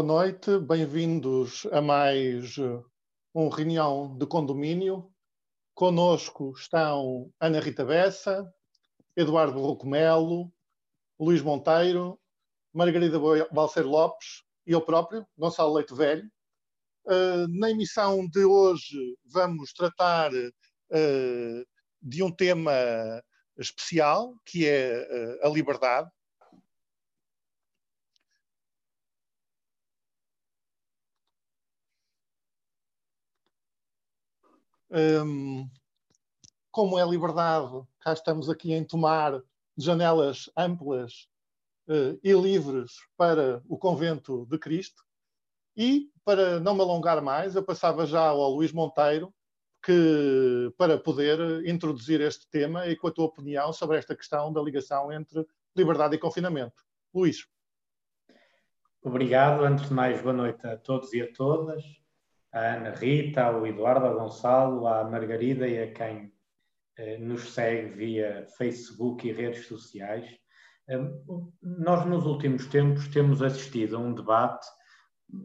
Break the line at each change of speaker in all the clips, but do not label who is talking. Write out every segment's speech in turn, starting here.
Boa noite, bem-vindos a mais uh, uma reunião de condomínio. Conosco estão Ana Rita Bessa, Eduardo Rocomelo, Luís Monteiro, Margarida Balcer Lopes e eu próprio, Gonçalo Leite Velho. Uh, na emissão de hoje vamos tratar uh, de um tema especial, que é a liberdade um, como é liberdade, cá estamos aqui em tomar janelas amplas uh, e livres para o convento de Cristo. E, para não me alongar mais, eu passava já ao Luís Monteiro, que, para poder introduzir este tema e com a tua opinião sobre esta questão da ligação entre liberdade e confinamento. Luís.
Obrigado. Antes de mais, boa noite a todos e a todas à Ana Rita, ao Eduardo, ao Gonçalo, à Margarida e a quem eh, nos segue via Facebook e redes sociais. Eh, nós, nos últimos tempos, temos assistido a um debate,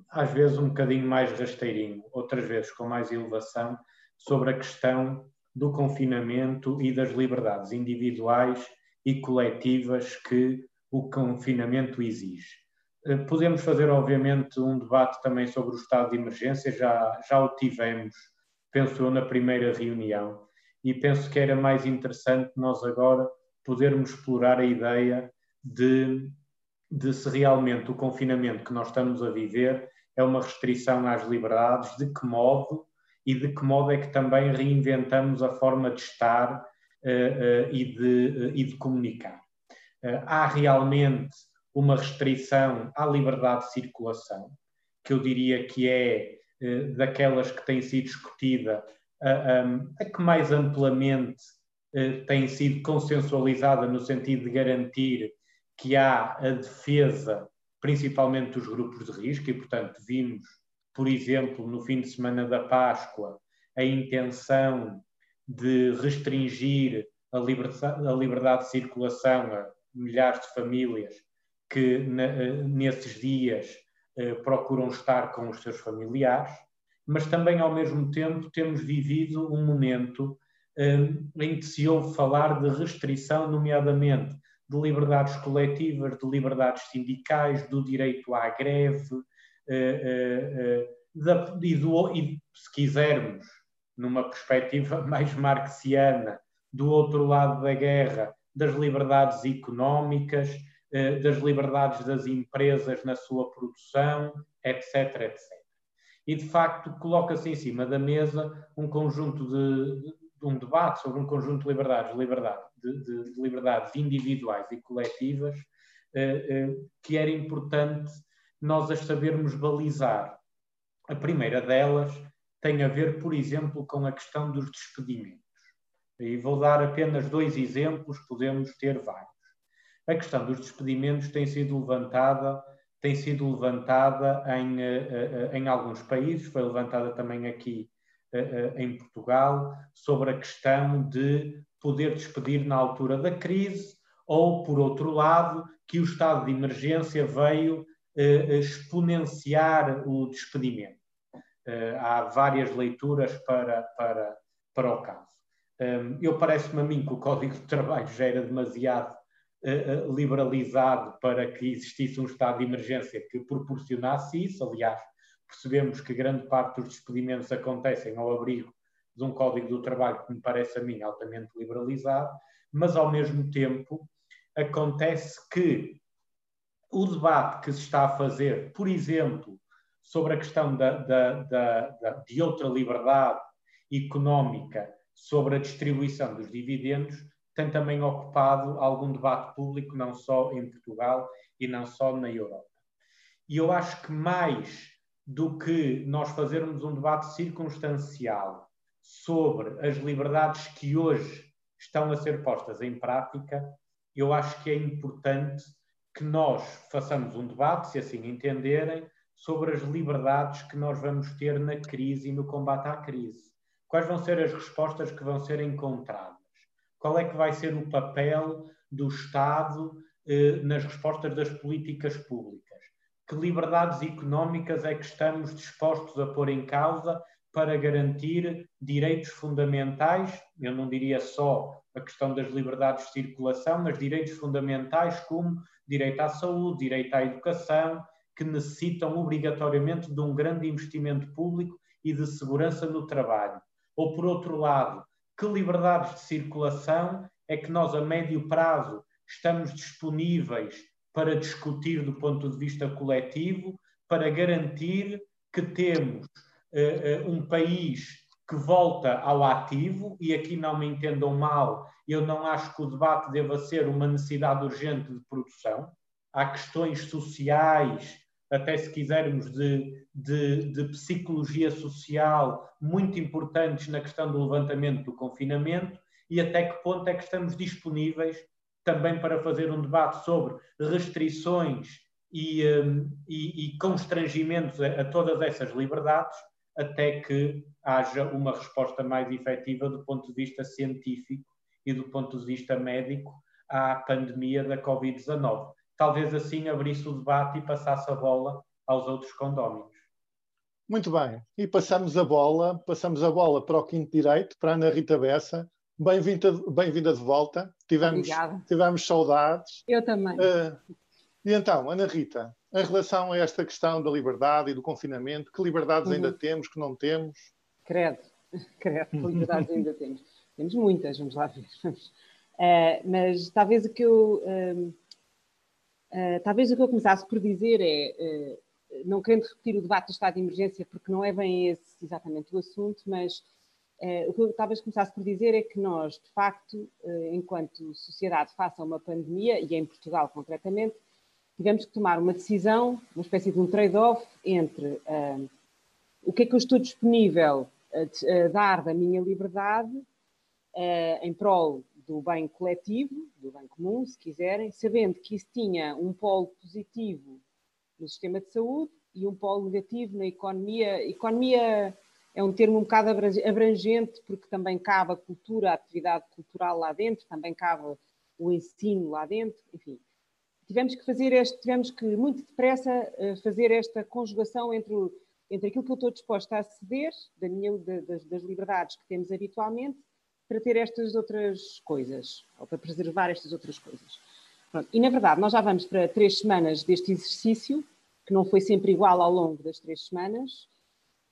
às vezes um bocadinho mais rasteirinho, outras vezes com mais elevação, sobre a questão do confinamento e das liberdades individuais e coletivas que o confinamento exige. Eh, podemos fazer, obviamente, um debate também sobre o estado de emergência, já, já o tivemos, penso eu, na primeira reunião, e penso que era mais interessante nós agora podermos explorar a ideia de, de se realmente o confinamento que nós estamos a viver é uma restrição às liberdades, de que modo e de que modo é que também reinventamos a forma de estar uh, uh, e, de, uh, e de comunicar. há realmente uma restrição à liberdade de circulação, que eu diria que é eh, daquelas que tem sido discutida, a, que mais amplamente eh, tem sido consensualizada no sentido de garantir que há a defesa, principalmente dos grupos de risco, e, portanto, vimos, por exemplo, no fim de semana da Páscoa, a intenção de restringir a liberdade, a liberdade de circulação a milhares de famílias que eh, nesses dias eh, procuram estar com os seus familiares, mas também ao mesmo tempo temos vivido um momento eh, em que se ouve falar de restrição, nomeadamente de liberdades coletivas, de liberdades sindicais, do direito à greve, e, do, e se quisermos, numa perspectiva mais marxiana, do outro lado da guerra, das liberdades económicas, das liberdades das empresas na sua produção, etc, etc. E, de facto, coloca-se em cima da mesa um conjunto de, de, um debate sobre um conjunto de liberdades, liberdade, de, de, de liberdades individuais e coletivas, eh, eh, que era importante nós as sabermos balizar. A primeira delas tem a ver, por exemplo, com a questão dos despedimentos. E vou dar apenas dois exemplos, podemos ter vários. A questão dos despedimentos tem sido levantada, tem sido levantada em, eh, eh, em alguns países, foi levantada também aqui eh, em Portugal, sobre a questão de poder despedir na altura da crise, ou, por outro lado, que o estado de emergência veio exponenciar o despedimento. Há várias leituras para, para, para o caso. Eu parece-me a mim que o Código de Trabalho já era demasiado liberalizado para que existisse um estado de emergência que proporcionasse isso. Aliás, percebemos que grande parte dos despedimentos acontecem ao abrigo de um código do trabalho que me parece a mim altamente liberalizado, mas ao mesmo tempo acontece que o debate que se está a fazer, por exemplo, sobre a questão da, da, da, de outra liberdade económica sobre a distribuição dos dividendos, tem também ocupado algum debate público, não só em Portugal e não só na Europa. E eu acho que mais do que nós fazermos um debate circunstancial sobre as liberdades que hoje estão a ser postas em prática, eu acho que é importante que nós façamos um debate, se assim entenderem, sobre as liberdades que nós vamos ter na crise e no combate à crise. Quais vão ser as respostas que vão ser encontradas? Qual é que vai ser o papel do Estado eh, nas respostas das políticas públicas. que liberdades económicas é que estamos dispostos a pôr em causa para garantir direitos fundamentais, eu não diria só a questão das liberdades de circulação, mas direitos fundamentais como direito à saúde, direito à educação, que necessitam obrigatoriamente de um grande investimento público e de segurança no trabalho. Ou, por outro lado, que liberdades de circulação é que nós, a médio prazo, estamos disponíveis para discutir do ponto de vista coletivo, para garantir que temos uh, um país que volta ao ativo, e aqui não me entendam mal, eu não acho que o debate deva ser uma necessidade urgente de produção. Há questões sociais, até se quisermos, de, de, de psicologia social muito importantes na questão do levantamento do confinamento, e até que ponto é que estamos disponíveis também para fazer um debate sobre restrições e, um, e, e constrangimentos a, a, todas essas liberdades, até que haja uma resposta mais efetiva do ponto de vista científico e do ponto de vista médico à pandemia da Covid-19. Talvez assim abrisse o debate e passasse a bola aos outros condóminos.
Muito bem, e passamos a bola, passamos a bola para o quinto direito, para a Ana Rita Bessa, Bem-vinda bem de volta. Tivemos, tivemos saudades.
Eu também. Uh,
e então, Ana Rita, em relação a esta questão da liberdade e do confinamento, que liberdades uhum. ainda temos, que não temos?
Credo, credo, que liberdades ainda temos. Temos muitas, vamos lá ver. Uh, mas talvez o que eu. Uh, talvez o que eu começasse por dizer é, não querendo repetir o debate do estado de emergência, porque não é bem esse exatamente o assunto, mas Uh, o que eu talvez começasse por dizer é que nós, de facto, uh, enquanto sociedade, face a uma pandemia, e em Portugal concretamente, tivemos que tomar uma decisão, uma espécie de um trade-off entre uh, o que é que eu estou disponível a, a dar da minha liberdade em prol do bem coletivo, do bem comum, se quiserem, sabendo que isso tinha um polo positivo no sistema de saúde e um polo negativo na economia, economia é um termo um bocado abrangente, porque também cabe a cultura, a atividade cultural lá dentro, também cabe o ensino lá dentro, enfim. Tivemos que fazer este, tivemos que muito depressa eh, fazer esta conjugação entre, entre aquilo que eu estou disposta a ceder, da minha, das, das liberdades que temos habitualmente, para ter estas outras coisas, ou para preservar estas outras coisas. Pronto. E, na verdade, nós já vamos para três semanas deste exercício, que não foi sempre igual ao longo das três semanas,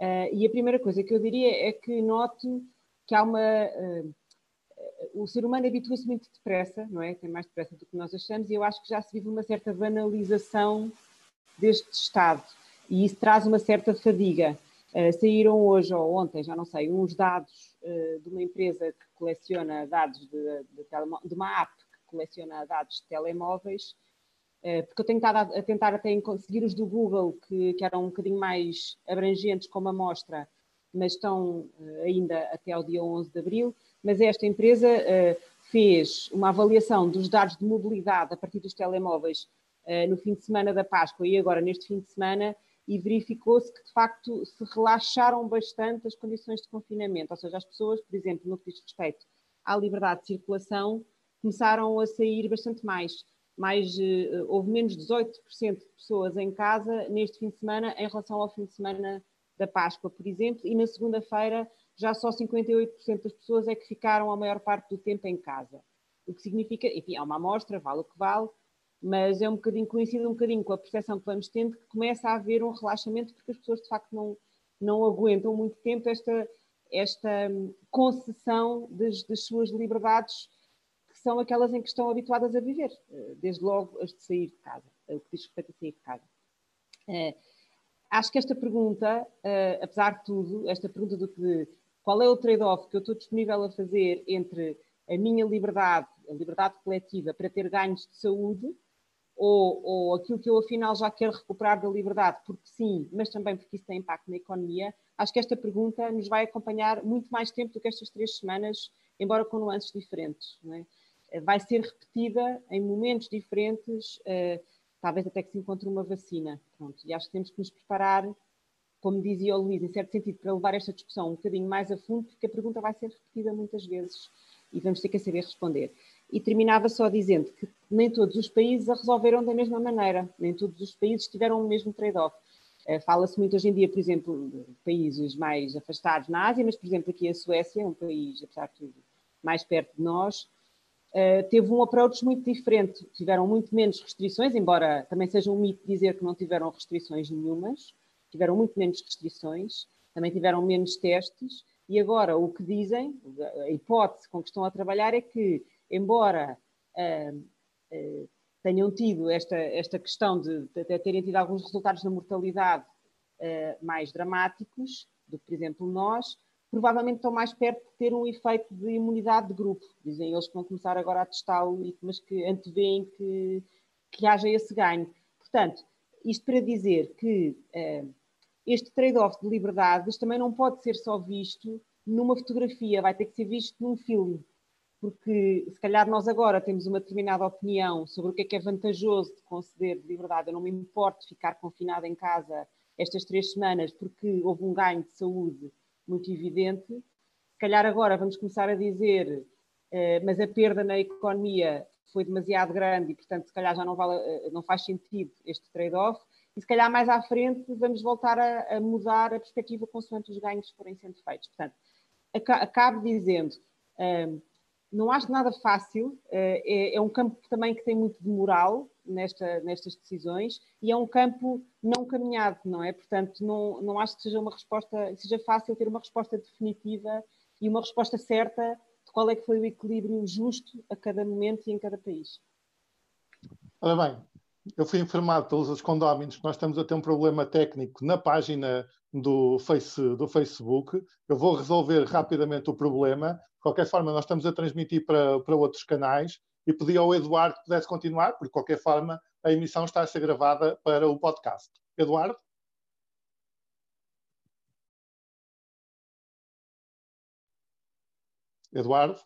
Uh, e a primeira coisa que eu diria é que noto que há uma. Uh, o ser humano habitua-se muito depressa, não é? Tem mais depressa do que nós achamos, e eu acho que já se vive uma certa banalização deste estado, e isso traz uma certa fadiga. Uh, saíram hoje ou ontem, já não sei, uns dados de uma empresa que coleciona dados de, de, de uma app que coleciona dados de telemóveis eh, porque eu tenho estado a, tentar até conseguir os do Google, que, que eram um bocadinho mais abrangentes como amostra, mas estão eh, ainda até ao dia 11 de abril. Mas esta empresa fez uma avaliação dos dados de mobilidade a partir dos telemóveis no fim de semana da Páscoa e agora neste fim de semana e verificou-se que, de facto, se relaxaram bastante as condições de confinamento. Ou seja, as pessoas, por exemplo, no que diz respeito à liberdade de circulação, começaram a sair bastante mais mais, uh, houve menos 18% de pessoas em casa neste fim de semana em relação ao fim de semana da Páscoa, por exemplo, e na segunda-feira já só 58% das pessoas é que ficaram a maior parte do tempo em casa. O que significa, enfim, é uma amostra, vale o que vale, mas é um bocadinho coincide um bocadinho com a percepção que vamos tendo que começa a haver um relaxamento porque as pessoas de facto não, não aguentam muito tempo esta, esta hum, concessão das, das suas liberdades são aquelas em que estão habituadas a viver, eh, desde logo as de sair de casa, o que diz respeito a sair de casa. Eh, acho que esta pergunta, eh, apesar de tudo, esta pergunta do que qual é o trade-off que eu estou disponível a fazer entre a minha liberdade, a liberdade coletiva para ter ganhos de saúde, ou, ou aquilo que eu afinal já quero recuperar da liberdade, porque sim, mas também porque isso tem impacto na economia, acho que esta pergunta nos vai acompanhar muito mais tempo do que estas três semanas, embora com nuances diferentes. É? vai ser repetida em momentos diferentes, uh, talvez até que se encontre uma vacina. Pronto, e acho que temos que nos preparar, como dizia o Luís, em certo sentido, para levar esta discussão um bocadinho mais a fundo, porque a pergunta vai ser repetida muitas vezes e vamos ter que saber responder. E terminava só dizendo que nem todos os países a resolveram da mesma maneira, nem todos os países tiveram o mesmo trade-off. Uh, Fala-se muito hoje em dia, por exemplo, de países mais afastados na Ásia, mas, por exemplo, aqui a Suécia, um país, apesar de tudo, mais perto de nós, uh, teve um approach muito diferente. Tiveram muito menos restrições, embora também seja um mito dizer que não tiveram restrições nenhumas, tiveram muito menos restrições, também tiveram menos testes, e agora o que dizem, a hipótese com que estão a trabalhar é que, embora uh, tenham tido esta, esta questão de, de, terem tido alguns resultados na mortalidade uh, mais dramáticos do que, por exemplo, nós, provavelmente estão mais perto de ter um efeito de imunidade de grupo. Dizem eles que vão começar agora a testá-lo, mas que antevêem que, que haja esse ganho. Portanto, isto para dizer que este trade-off de liberdades também não pode ser só visto numa fotografia, vai ter que ser visto num filme. Porque se calhar nós agora temos uma determinada opinião sobre o que é que é vantajoso de conceder de liberdade. Eu não me importo ficar confinada em casa estas três semanas porque houve um ganho de saúde muito evidente. Se calhar agora vamos começar a dizer, eh, mas a perda na economia foi demasiado grande e, portanto, se calhar já não, vale, eh, não faz sentido este trade-off e se calhar mais à frente vamos voltar a, a mudar a perspectiva consoante os ganhos forem sendo feitos. Portanto, acabo dizendo, um, não acho nada fácil, uh, é, é, um campo também que tem muito de moral nesta, nestas decisões e é um campo não caminhado, não é? Portanto, não, não acho que seja uma resposta, seja fácil ter uma resposta definitiva e uma resposta certa de qual é que foi o equilíbrio justo a cada momento e em cada país.
Ora bem, eu fui informado pelos os condóminos que nós estamos a ter um problema técnico na página do, face, do Facebook. Eu vou resolver rapidamente o problema. De qualquer forma, nós estamos a transmitir para, para outros canais e pedi ao Eduardo que pudesse continuar, porque de qualquer forma a emissão está a ser gravada para o podcast. Eduardo? Eduardo?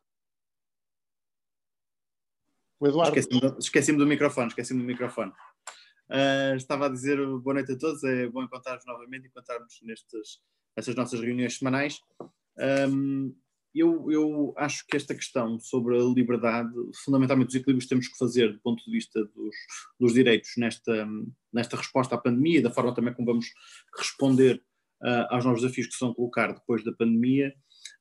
O Eduardo. Esqueci-me esqueci do microfone, esqueci-me do microfone. Uh, estava a dizer boa noite a todos, é bom encontrar-vos novamente encontrar-nos nestas, nestas nossas reuniões semanais. Um, eu, eu, acho que esta questão sobre a liberdade, fundamentalmente os equilíbrios que temos que fazer do ponto de vista dos, dos direitos nesta, nesta resposta à pandemia e da forma também como vamos responder uh, aos novos desafios que se vão colocar depois da pandemia,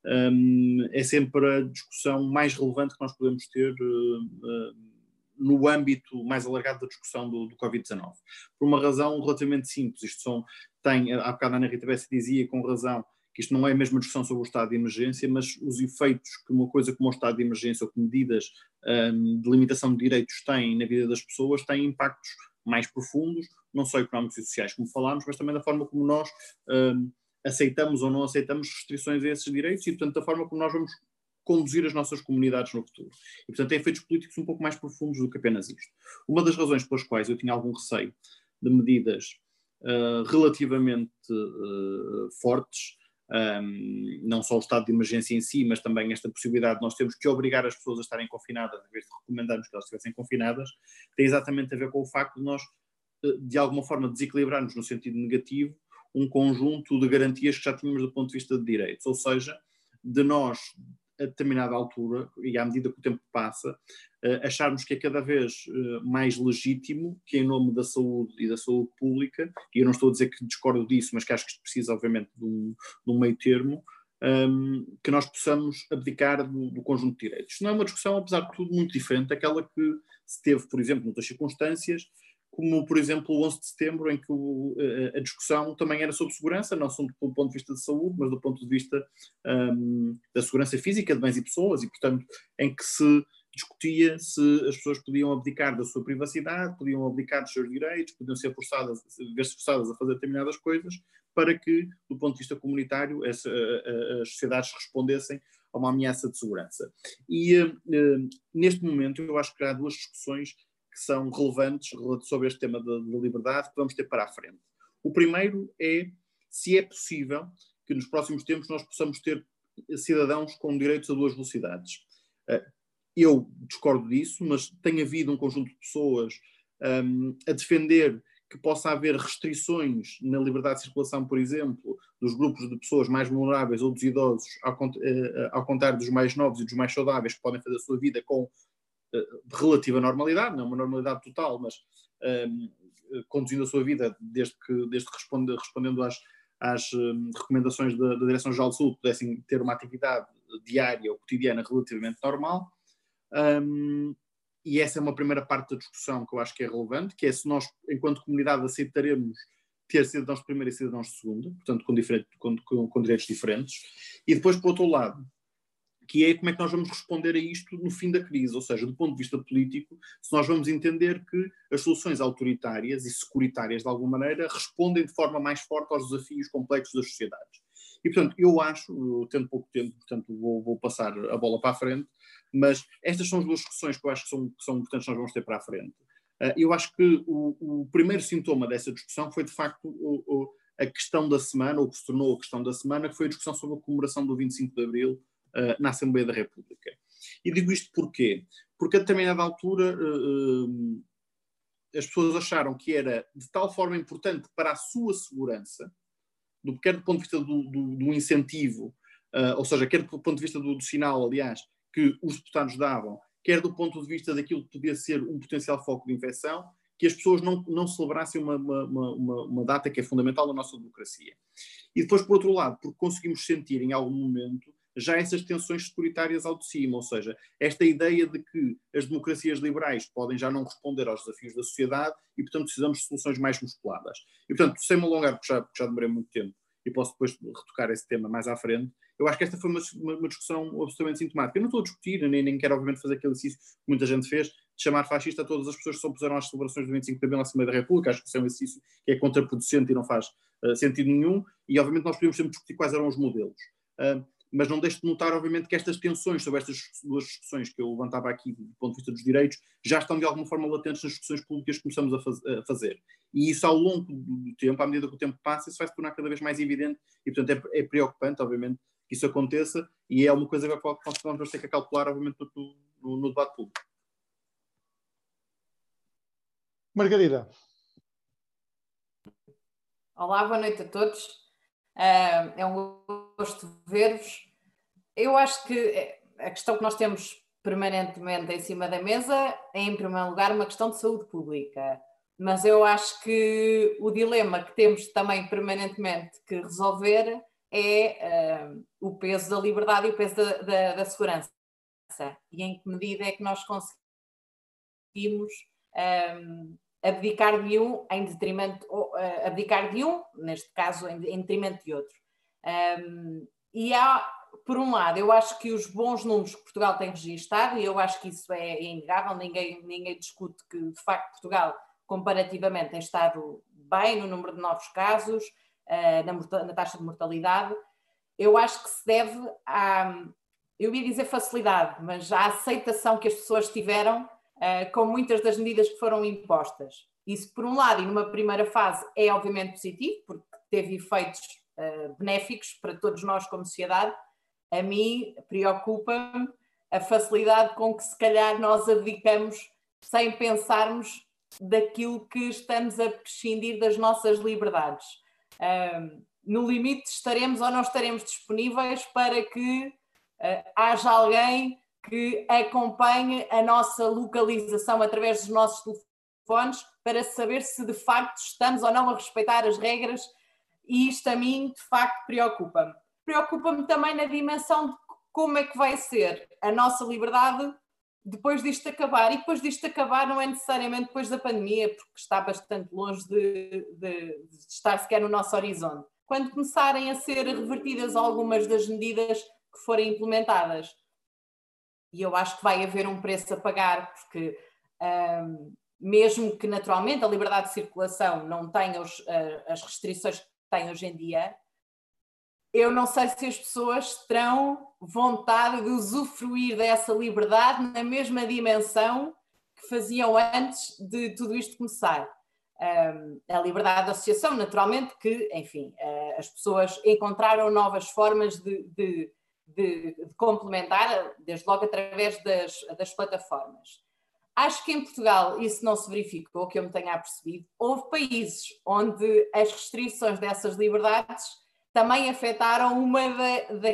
um, é sempre a discussão mais relevante que nós podemos ter uh, no âmbito mais alargado da discussão do, do Covid-19. Por uma razão relativamente simples. Isto são, tem, há bocado a Ana Rita Bessa dizia com razão que isto não é a mesma discussão sobre o estado de emergência, mas os efeitos que uma coisa como o estado de emergência ou que medidas um, de limitação de direitos têm na vida das pessoas têm impactos mais profundos, não só económicos e sociais, como falámos, mas também da forma como nós um, aceitamos ou não aceitamos restrições a esses direitos e, portanto, da forma como nós vamos conduzir as nossas comunidades no futuro. E, portanto, tem efeitos políticos um pouco mais profundos do que apenas isto. Uma das razões pelas quais eu tinha algum receio de medidas uh, relativamente uh, fortes, um, não só o estado de emergência em si, mas também esta possibilidade de nós termos que obrigar as pessoas a estarem confinadas, em vez de recomendarmos que elas estivessem confinadas, tem exatamente a ver com o facto de nós, uh, de alguma forma, desequilibrarmos no sentido negativo um conjunto de garantias que já tínhamos do ponto de vista de direitos, ou seja, de nós, a determinada altura, e à medida que o tempo passa, eh, acharmos que é cada vez eh, mais legítimo que, em nome da saúde e da saúde pública, e eu não estou a dizer que discordo disso, mas que acho que isto precisa, obviamente, de um, de um meio termo, ehm, que nós possamos abdicar do, do, conjunto de direitos. Não é uma discussão, apesar de tudo, muito diferente daquela que se teve, por exemplo, noutras circunstâncias, como por exemplo o 11 de setembro, em que o, a, discussão também era sobre segurança, não só do ponto de vista de saúde, mas do ponto de vista um, da segurança física de bens e pessoas, e portanto em que se discutia se as pessoas podiam abdicar da sua privacidade, podiam abdicar dos seus direitos, podiam ser forçadas, ver-se forçadas a fazer determinadas coisas, para que, do ponto de vista comunitário, essa, as sociedades respondessem a uma ameaça de segurança. E uh, neste momento eu acho que há duas discussões que são relevantes sobre este tema da, liberdade que vamos ter para a frente. O primeiro é se é possível que nos próximos tempos nós possamos ter cidadãos com direitos a duas velocidades. Eh, eu discordo disso, mas tem havido um conjunto de pessoas um, a defender que possa haver restrições na liberdade de circulação, por exemplo, dos grupos de pessoas mais vulneráveis ou dos idosos, ao, eh, ao contrário dos mais novos e dos mais saudáveis que podem fazer a sua vida com de relativa normalidade, não é uma normalidade total, mas um, conduzindo a sua vida desde que, desde que responde, respondendo às, às um, recomendações da, da Direção-Geral de Saúde, pudessem ter uma atividade diária ou cotidiana relativamente normal. Um, e essa é uma primeira parte da discussão que eu acho que é relevante, que é se nós, enquanto comunidade, aceitaremos ter cidadãos de primeira e cidadãos de segunda, portanto com, com, com direitos diferentes, e depois, por outro lado, que é como é que nós vamos responder a isto no fim da crise, ou seja, do ponto de vista político, se nós vamos entender que as soluções autoritárias e securitárias, de alguma maneira, respondem de forma mais forte aos desafios complexos das sociedades. E, portanto, eu acho, tendo pouco tempo, portanto, vou, vou, passar a bola para a frente, mas estas são as duas discussões que eu acho que são, que são importantes nós vamos ter para a frente. Uh, eu acho que o, o, primeiro sintoma dessa discussão foi, de facto, o, o, a questão da semana, ou que se tornou a questão da semana, que foi a discussão sobre a comemoração do 25 de Abril, uh, na Assembleia da República. E digo isto porquê? Porque a determinada altura uh, as pessoas acharam que era de tal forma importante para a sua segurança, do, quer do ponto de vista do, do, do incentivo, ou seja, quer do ponto de vista do, do, sinal, aliás, que os deputados davam, quer do ponto de vista daquilo que podia ser um potencial foco de infecção, que as pessoas não, não celebrassem uma, uma, uma, uma, data que é fundamental na nossa democracia. E depois, por outro lado, porque conseguimos sentir em algum momento já essas tensões securitárias ao de cima, ou seja, esta ideia de que as democracias liberais podem já não responder aos desafios da sociedade e, portanto, precisamos de soluções mais musculadas. E, portanto, sem me alongar, porque já, porque já demorei muito tempo e posso depois retocar esse tema mais à frente, eu acho que esta foi uma, uma, discussão absolutamente sintomática. Eu não estou a discutir, nem, nem quero, obviamente, fazer aquele exercício que muita gente fez, de chamar fascista a todas as pessoas que se opuseram às celebrações do 25 de abril na Assembleia da República. Acho que isso é um exercício que é contraproducente e não faz uh, sentido nenhum. E, obviamente, nós podemos sempre discutir quais eram os modelos. Uh, mas não deixe de notar, obviamente, que estas tensões sobre estas duas discussões que eu levantava aqui do ponto de vista dos direitos já estão de alguma forma latentes nas discussões públicas que começamos a, faz, a fazer. E isso ao longo do tempo, à medida que o tempo passa, isso vai se tornar cada vez mais evidente e, portanto, é, é preocupante, obviamente, que isso aconteça e é uma coisa que vamos ter que calcular, obviamente, no, no, no debate público.
Margarida.
Olá, boa noite a todos. É um gosto ver-vos. Eu acho que a questão que nós temos permanentemente em cima da mesa é, em primeiro lugar, uma questão de saúde pública. Mas eu acho que o dilema que temos também permanentemente que resolver é uh, o peso da liberdade e o peso da, da, da, segurança. E em que medida é que nós conseguimos um, abdicar de um em detrimento, uh, abdicar de um, neste caso, em, em detrimento de outro. Um, e há, por um lado, eu acho que os bons números que Portugal tem registado, e eu acho que isso é inegável, ninguém, ninguém discute que, de facto, Portugal, comparativamente, tem estado bem no número de novos casos, uh, na, na, taxa de mortalidade. Eu acho que se deve à, eu ia dizer facilidade, mas à aceitação que as pessoas tiveram uh, com muitas das medidas que foram impostas. Isso, por um lado, e numa primeira fase, é obviamente positivo, porque teve efeitos uh, benéficos para todos nós como sociedade, a mim preocupa-me a facilidade com que se calhar nós abdicamos sem pensarmos daquilo que estamos a prescindir das nossas liberdades. Um, no limite, estaremos ou não estaremos disponíveis para que uh, haja alguém que acompanhe a nossa localização através dos nossos telefones para saber se de facto estamos ou não a respeitar as regras e isto a mim de facto preocupa-me. Preocupa-me também na dimensão de como é que vai ser a nossa liberdade depois disto acabar. E depois disto acabar não é necessariamente depois da pandemia, porque está bastante longe de, de, de estar sequer no nosso horizonte. Quando começarem a ser revertidas algumas das medidas que forem implementadas. E eu acho que vai haver um preço a pagar, porque mesmo que naturalmente a liberdade de circulação não tenha os, uh, as restrições que tem hoje em dia, eu não sei se as pessoas terão vontade de usufruir dessa liberdade na mesma dimensão que faziam antes de tudo isto começar. A liberdade de associação, naturalmente, que, enfim, uh, as pessoas encontraram novas formas de, de, de, de, complementar, desde logo através das, das plataformas. Acho que em Portugal isso não se verificou, que eu me tenha apercebido. Houve países onde as restrições dessas liberdades também afetaram uma, da, da,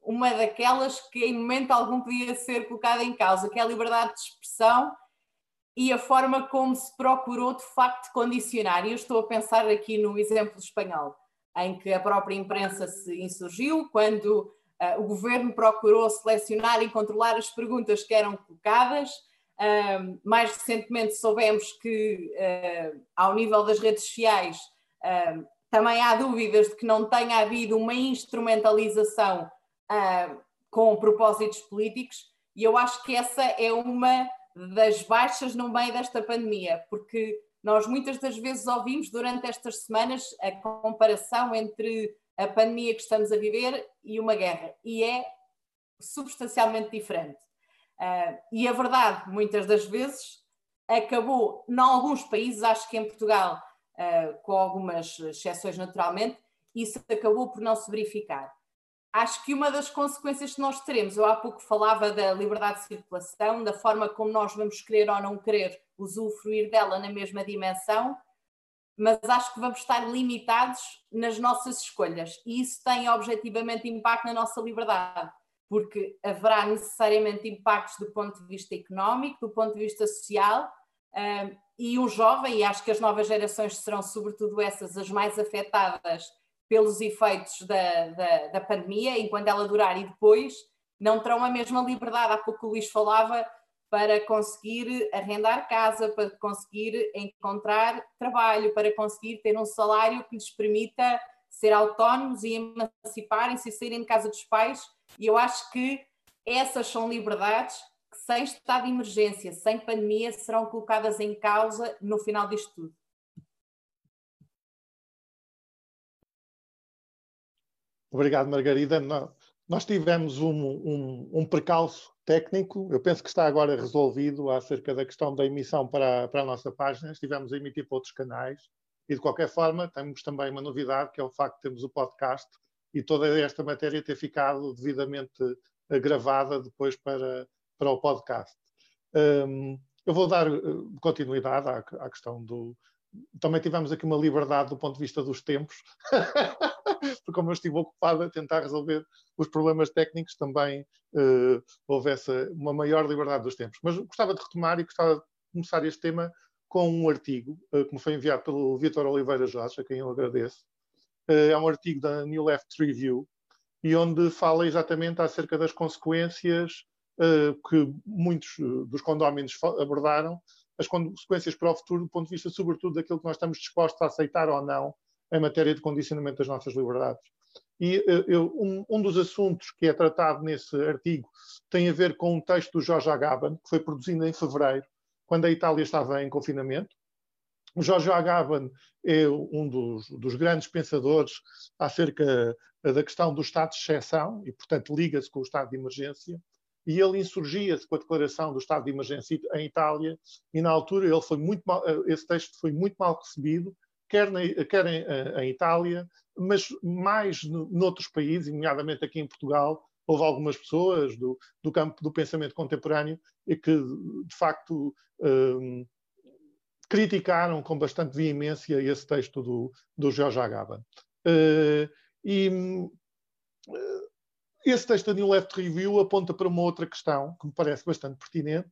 uma daquelas que em momento algum podia ser colocada em causa, que é a liberdade de expressão e a forma como se procurou de facto condicionar. E eu estou a pensar aqui no exemplo espanhol, em que a própria imprensa se insurgiu quando uh, o governo procurou selecionar e controlar as perguntas que eram colocadas. Uh, mais recentemente soubemos que, uh, ao nível das redes sociais, também há dúvidas de que não tenha havido uma instrumentalização uh, com propósitos políticos, e eu acho que essa é uma das baixas no meio desta pandemia, porque nós muitas das vezes ouvimos durante estas semanas a comparação entre a pandemia que estamos a viver e uma guerra, e é substancialmente diferente. Uh, e a verdade, muitas das vezes, acabou, em alguns países, acho que em Portugal com algumas exceções naturalmente, isso acabou por não se verificar. Acho que uma das consequências que nós teremos, eu há pouco falava da liberdade de circulação, da forma como nós vamos querer ou não querer usufruir dela na mesma dimensão, mas acho que vamos estar limitados nas nossas escolhas e isso tem objetivamente impacto na nossa liberdade, porque haverá necessariamente impactos do ponto de vista económico, do ponto de vista social, e um jovem, e acho que as novas gerações serão sobretudo essas as mais afetadas pelos efeitos da, da, da pandemia, enquanto ela durar e depois, não terão a mesma liberdade. Há pouco o Luís falava para conseguir arrendar casa, para conseguir encontrar trabalho, para conseguir ter um salário que lhes permita ser autónomos e emanciparem-se e saírem de casa dos pais. E eu acho que essas são liberdades sem estado de emergência, sem pandemia, serão colocadas em causa no final disto tudo.
Obrigado, Margarida. Nós tivemos um, um, um, percalço técnico, eu penso que está agora resolvido acerca da questão da emissão para, para a nossa página. Estivemos a emitir para outros canais e, de qualquer forma, temos também uma novidade, que é o facto de termos o podcast e toda esta matéria ter ficado devidamente gravada depois para, para o podcast. Um, eu vou dar eh, continuidade à, à, questão do. Também tivemos aqui uma liberdade do ponto de vista dos tempos, porque como eu estive ocupado a tentar resolver os problemas técnicos, também uh, houve essa, uma maior liberdade dos tempos. Mas gostava de retomar e gostava de começar este tema com um artigo uh, que me foi enviado pelo Vitor Oliveira Jorge, a quem eu agradeço. Uh, é um artigo da New Left Review, e onde fala exatamente acerca das consequências que muitos eh, dos condóminos abordaram, as consequências para o futuro, do ponto de vista, sobretudo, daquilo que nós estamos dispostos a aceitar ou não em matéria de condicionamento das nossas liberdades. E eh, eu, um, um, dos assuntos que é tratado nesse artigo tem a ver com um texto do Jorge Agamben, que foi produzido em fevereiro, quando a Itália estava em confinamento. O Jorge Agamben é um dos, dos, grandes pensadores acerca da questão do estado de exceção e, portanto, liga-se com o estado de emergência e ele insurgia-se com a declaração do estado de emergência em Itália, e na altura ele foi muito mal, eh, esse texto foi muito mal recebido, quer, na, quer em, eh, em, Itália, mas mais no, noutros países, nomeadamente aqui em Portugal, houve algumas pessoas do, do campo do pensamento contemporâneo que, de facto, um, criticaram com bastante veemência esse texto do, do Jorge Agaba. Uh, e esse texto da New Left Review aponta para uma outra questão que me parece bastante pertinente,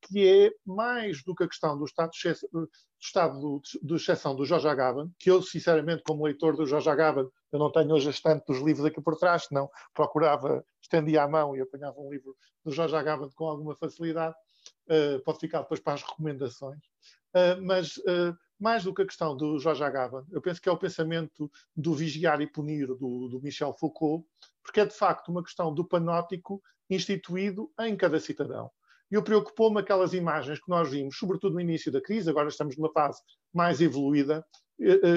que é mais do que a questão do estado de, do, estado de exceção do Jorge Agamben, que eu, sinceramente, como leitor do Jorge Agamben, eu não tenho hoje a estante dos livros aqui por trás, senão procurava, estendia a mão e apanhava um livro do Jorge Agamben com alguma facilidade, uh, pode ficar depois para as recomendações. Uh, mas uh, mais do que a questão do Jorge Agamben, eu penso que é o pensamento do vigiar e punir do, do Michel Foucault, porque é de facto uma questão do panótico instituído em cada cidadão. E eu preocupou-me aquelas imagens que nós vimos, sobretudo no início da crise, agora estamos numa fase mais evoluída,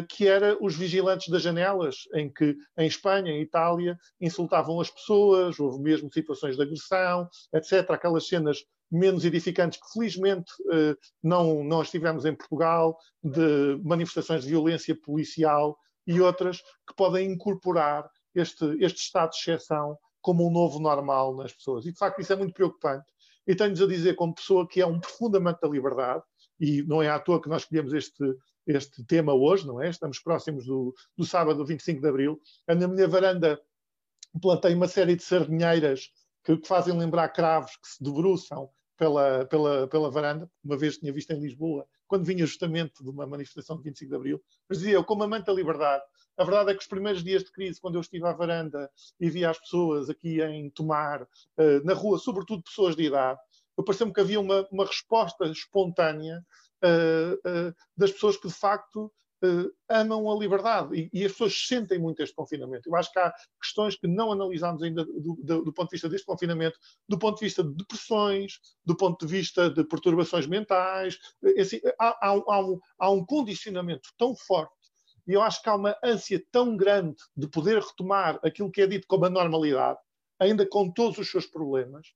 que era os vigilantes das janelas, em que em Espanha, em Itália, insultavam as pessoas, houve mesmo situações de agressão, etc. Aquelas cenas menos edificantes que felizmente eh, não, não estivemos em Portugal, de manifestações de violência policial e outras que podem incorporar este, este estado de exceção como um novo normal nas pessoas. E, de facto, isso é muito preocupante. E tenho-vos a dizer, como pessoa que é um profundamente da liberdade, e não é à toa que nós escolhemos este, este tema hoje, não é? Estamos próximos do, do sábado, 25 de abril. Na minha varanda plantei uma série de sardinheiras que, que fazem lembrar cravos que se debruçam pela, pela, pela varanda. Uma vez tinha visto em Lisboa, quando vinha justamente de uma manifestação de 25 de Abril, mas dizia eu, como amante da liberdade, a verdade é que os primeiros dias de crise, quando eu estive à varanda e via as pessoas aqui em Tomar, uh, na rua, sobretudo pessoas de idade, eu pareceu-me que havia uma, uma resposta espontânea das pessoas que de facto uh, amam a liberdade e, e, as pessoas sentem muito este confinamento. Eu acho que há questões que não analisámos ainda do, do, do, ponto de vista deste confinamento, do ponto de vista de depressões, do ponto de vista de perturbações mentais. Assim, há, há, há, um, há um condicionamento tão forte e eu acho que há uma ânsia tão grande de poder retomar aquilo que é dito como a normalidade, ainda com todos os seus problemas,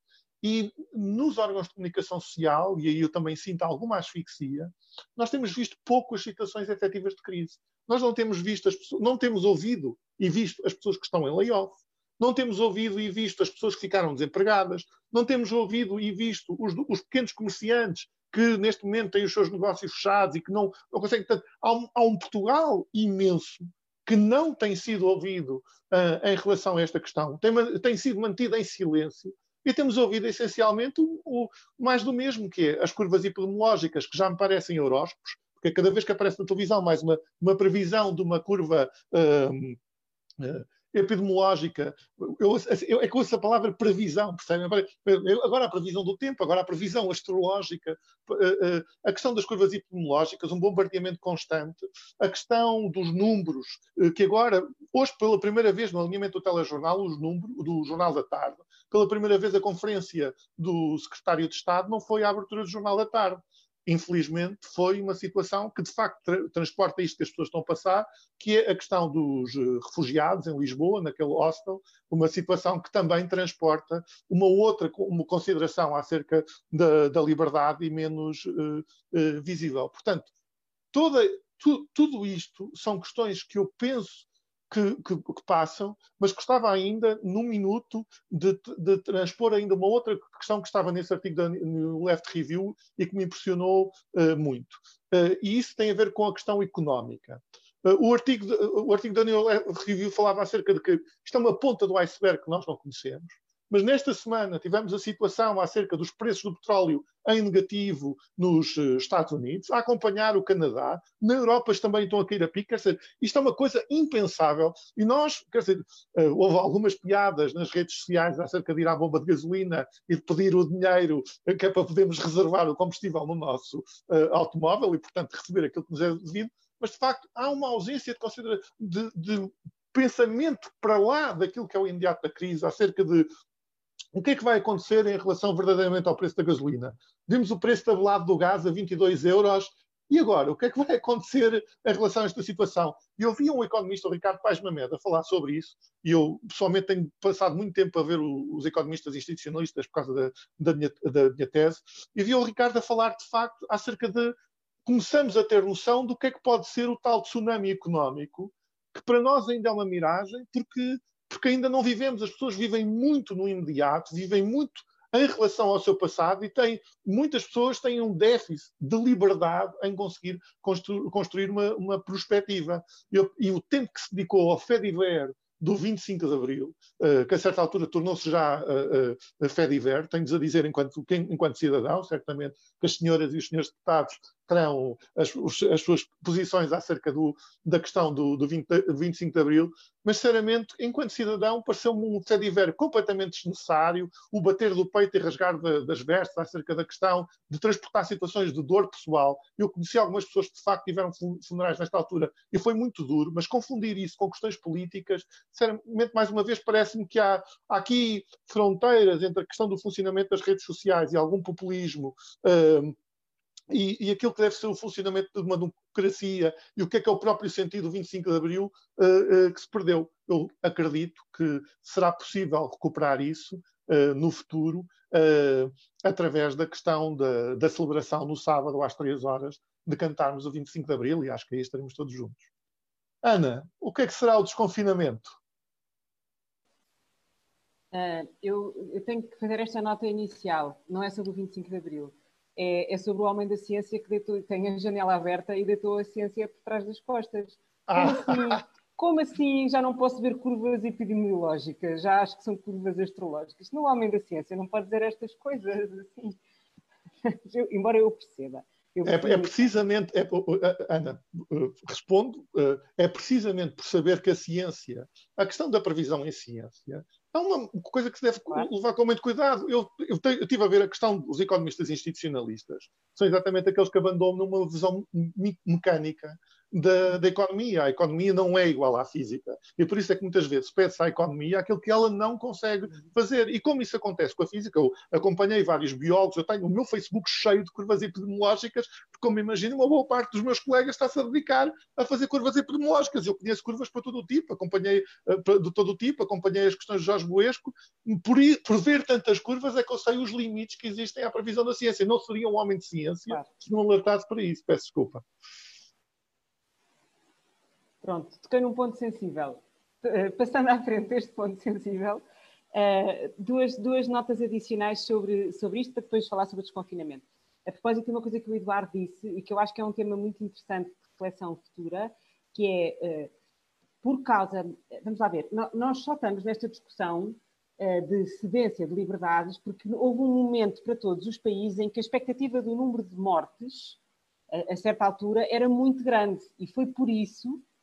e nos órgãos de comunicação social, e aí eu também sinto alguma asfixia, nós temos visto poucas situações efetivas de crise. Nós não temos visto as pessoas, não temos ouvido e visto as pessoas que estão em layoff, não temos ouvido e visto as pessoas que ficaram desempregadas, não temos ouvido e visto os, os pequenos comerciantes que neste momento têm os seus negócios fechados e que não, não conseguem. Portanto, há um, há um Portugal imenso que não tem sido ouvido uh, em relação a esta questão, tem, tem sido mantido em silêncio e temos ouvido essencialmente o, o, mais do mesmo, que é as curvas epidemiológicas, que já me parecem horóscopos, porque cada vez que aparece na televisão mais uma, uma previsão de uma curva uh, uh, epidemiológica. Eu, eu, é que ouço a palavra previsão, percebem? Agora a previsão do tempo, agora a previsão astrológica, eh, eh, a questão das curvas epidemiológicas, um bombardeamento constante, a questão dos números, eh, que agora, hoje pela primeira vez no alinhamento do telejornal, os números, do Jornal da Tarde, pela primeira vez a conferência do secretário de Estado não foi a abertura do Jornal da Tarde infelizmente, foi uma situação que de facto tra transporta isto que as pessoas estão a passar, que é a questão dos uh, refugiados em Lisboa, naquele hostel, uma situação que também transporta uma outra uma consideração acerca da, da liberdade e menos uh, uh, visível. Portanto, toda, tu, tudo isto são questões que eu penso que, que, que, passam, mas gostava ainda, num minuto, de, de, transpor ainda uma outra questão que estava nesse artigo da Left Review e que me impressionou uh, muito. Uh, e isso tem a ver com a questão económica. Uh, o, artigo, o artigo da Review falava acerca de que isto é uma ponta do iceberg que nós não conhecemos, mas nesta semana tivemos a situação acerca dos preços do petróleo em negativo nos eh, Estados Unidos, a acompanhar o Canadá, na Europa também estão a cair a pique. Quer dizer, isto é uma coisa impensável. E nós, quer dizer, eh, houve algumas piadas nas redes sociais acerca de ir à bomba de gasolina e de pedir o dinheiro eh, que é para podermos reservar o combustível no nosso uh, automóvel e, portanto, receber aquilo que nos é devido, mas de facto há uma ausência de, de, de pensamento para lá daquilo que é o imediato da crise, acerca de o que é que vai acontecer em relação verdadeiramente ao preço da gasolina? Vimos o preço tabelado do gás a 22 euros. E agora, o que é que vai acontecer em relação a esta situação? Eu vi um economista, o Ricardo Paz Mameda, falar sobre isso, e eu pessoalmente tenho passado muito tempo a ver os economistas institucionalistas por causa da, da, minha, da minha tese, e vi o Ricardo a falar de facto acerca de começamos a ter noção do que é que pode ser o tal tsunami económico, que para nós ainda é uma miragem, porque porque ainda não vivemos, as pessoas vivem muito no imediato, vivem muito em relação ao seu passado e têm, muitas pessoas têm um déficit de liberdade em conseguir constru, construir uma, uma perspectiva. E, o tempo que se dedicou ao Fediver do 25 de Abril, uh, que a certa altura tornou-se já uh, uh, Fediver, tenho-vos a dizer, enquanto, enquanto cidadão, certamente que as senhoras e os senhores deputados terão as, as suas posições acerca do, da questão do, do 20, 25 de Abril, mas sinceramente, enquanto cidadão, pareceu-me um Fediver completamente desnecessário, o bater do peito e rasgar de, das vestes acerca da questão de transportar situações de dor pessoal. Eu conheci algumas pessoas que de facto tiveram funerais nesta altura e foi muito duro, mas confundir isso com questões políticas, sinceramente, mais uma vez, parece-me que há, há, aqui fronteiras entre a questão do funcionamento das redes sociais e algum populismo. Uh, e, e, aquilo que deve ser o funcionamento de uma democracia e o que é que é o próprio sentido do 25 de Abril uh, uh, que se perdeu. Eu acredito que será possível recuperar isso uh, no futuro através da questão da, da, celebração no sábado às três horas de cantarmos o 25 de Abril e acho que aí estaremos todos juntos. Ana, o que é que será o desconfinamento?
eu, eu tenho que fazer esta nota inicial, não é sobre o 25 de Abril é, é, sobre o homem da ciência que deitou, tem a janela aberta e deitou a ciência por trás das costas. Ah. Como assim, como assim já não posso ver curvas epidemiológicas? Já acho que são curvas astrológicas. Não, homem da ciência, não pode dizer estas coisas assim. Eu, embora eu perceba. Eu
é, é, precisamente, é, Ana, respondo, é precisamente por saber que a ciência, a questão da previsão em ciência, é uma coisa que se deve levar com muito cuidado. Eu, eu, eu tive a ver a questão dos economistas institucionalistas, são exatamente aqueles que abandonam numa visão mecânica da, da, economia. A economia não é igual à física. E por isso é que muitas vezes pede-se à economia aquilo que ela não consegue fazer. E como isso acontece com a física, eu acompanhei vários biólogos, eu tenho o meu Facebook cheio de curvas epidemiológicas, porque, como imagino, uma boa parte dos meus colegas está-se a dedicar a fazer curvas epidemiológicas. Eu conheço curvas para todo o tipo, acompanhei uh, de todo o tipo, acompanhei as questões de Jorge Boesco. Por, por, ver tantas curvas é que eu sei os limites que existem à previsão da ciência. Não seria um homem de ciência claro. se não alertasse para isso. Peço desculpa.
Pronto, toquei num ponto sensível. Uh, passando à frente deste ponto sensível, uh, duas, duas notas adicionais sobre, sobre isto, para depois falar sobre o desconfinamento. A propósito de uma coisa que o Eduardo disse, e que eu acho que é um tema muito interessante de reflexão futura, que é, uh, por causa, vamos lá ver, nós só estamos nesta discussão de cedência de liberdades, porque houve um momento para todos os países em que a expectativa do número de mortes, a, certa altura, era muito grande. E foi por isso eh,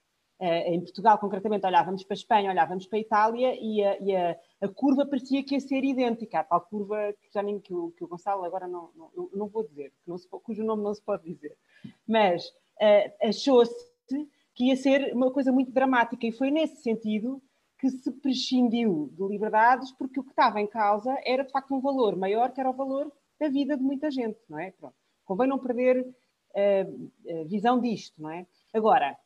em Portugal, concretamente, olhávamos para a Espanha, olhávamos para a Itália e a, e a, a curva parecia que ia ser idêntica, a tal curva que já nem que o, que o Gonçalo agora não, não, não vou dizer, se, cujo nome não se pode dizer, mas uh, achou-se que ia ser uma coisa muito dramática e foi nesse sentido que se prescindiu de liberdades porque o que estava em causa era de facto um valor maior que era o valor da vida de muita gente, não é? Pronto. Convém não perder uh, visão disto, não é? Agora,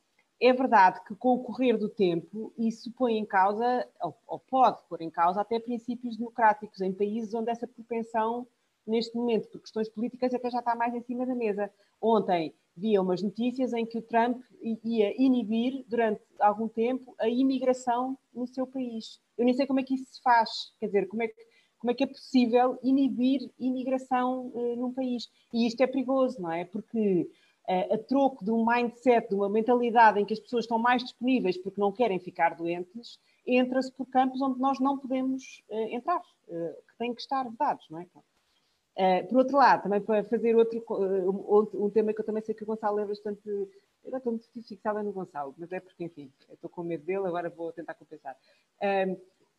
é verdade que com o correr do tempo isso põe em causa, ou, pode pôr em causa, até princípios democráticos em países onde essa propensão, neste momento, por questões políticas, até já está mais em cima da mesa. Ontem via umas notícias em que o Trump ia inibir, durante algum tempo, a imigração no seu país. Eu nem sei como é que isso se faz, quer dizer, como é que, como é, que é possível inibir imigração uh, num país. E isto é perigoso, não é? Porque a troco de um mindset, de uma mentalidade em que as pessoas estão mais disponíveis porque não querem ficar doentes, entra-se por campos onde nós não podemos uh, entrar, uh, que têm que estar vedados, não é? Por outro lado, também para fazer outro, um, tema que eu também sei que o Gonçalo é bastante. Eu estou muito fixada no Gonçalo, mas é porque, enfim, estou com medo dele, agora vou tentar compensar.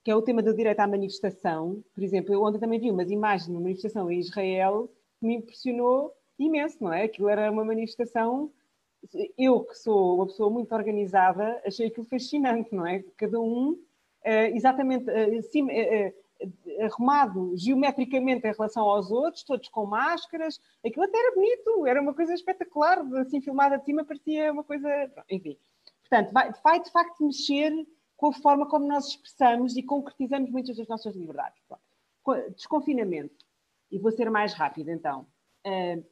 que é o tema do direito à manifestação. Por exemplo, eu ontem também vi umas imagens de uma manifestação em Israel que me impressionou imenso, não é? Aquilo era uma manifestação. Eu, que sou uma pessoa muito organizada, achei aquilo fascinante, não é? Cada um uh, exatamente uh, arrumado geometricamente em relação aos outros, todos com máscaras. Aquilo até era bonito, era uma coisa espetacular, assim, filmada de cima, parecia uma coisa. Enfim. Portanto, vai, vai de facto mexer com a forma como nós expressamos e concretizamos muitas das nossas liberdades. Desconfinamento. E vou ser mais rápida então. Uh, eh,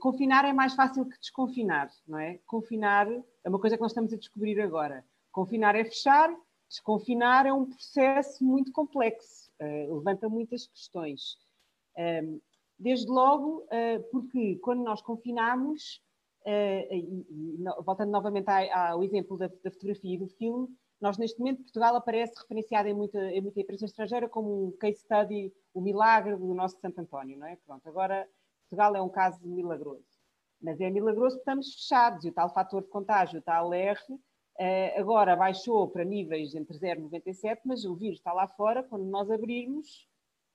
confinar é mais fácil que desconfinar, não é? Confinar é uma coisa que nós estamos a descobrir agora. Confinar é fechar, desconfinar é um processo muito complexo, uh, levanta muitas questões. Ehm, desde logo, uh, porque quando nós confinamos, e, voltando novamente ao exemplo da, da, fotografia e do filme, nós neste momento, Portugal aparece referenciado em muita, em muita imprensa estrangeira como um case study, o milagre do nosso Santo António, não é? Pronto, agora Portugal é um caso milagroso. Mas é milagroso porque estamos fechados e o tal fator de contágio, o tal R, eh, agora baixou para níveis entre 0 e 97, mas o vírus está lá fora. Quando nós abrirmos,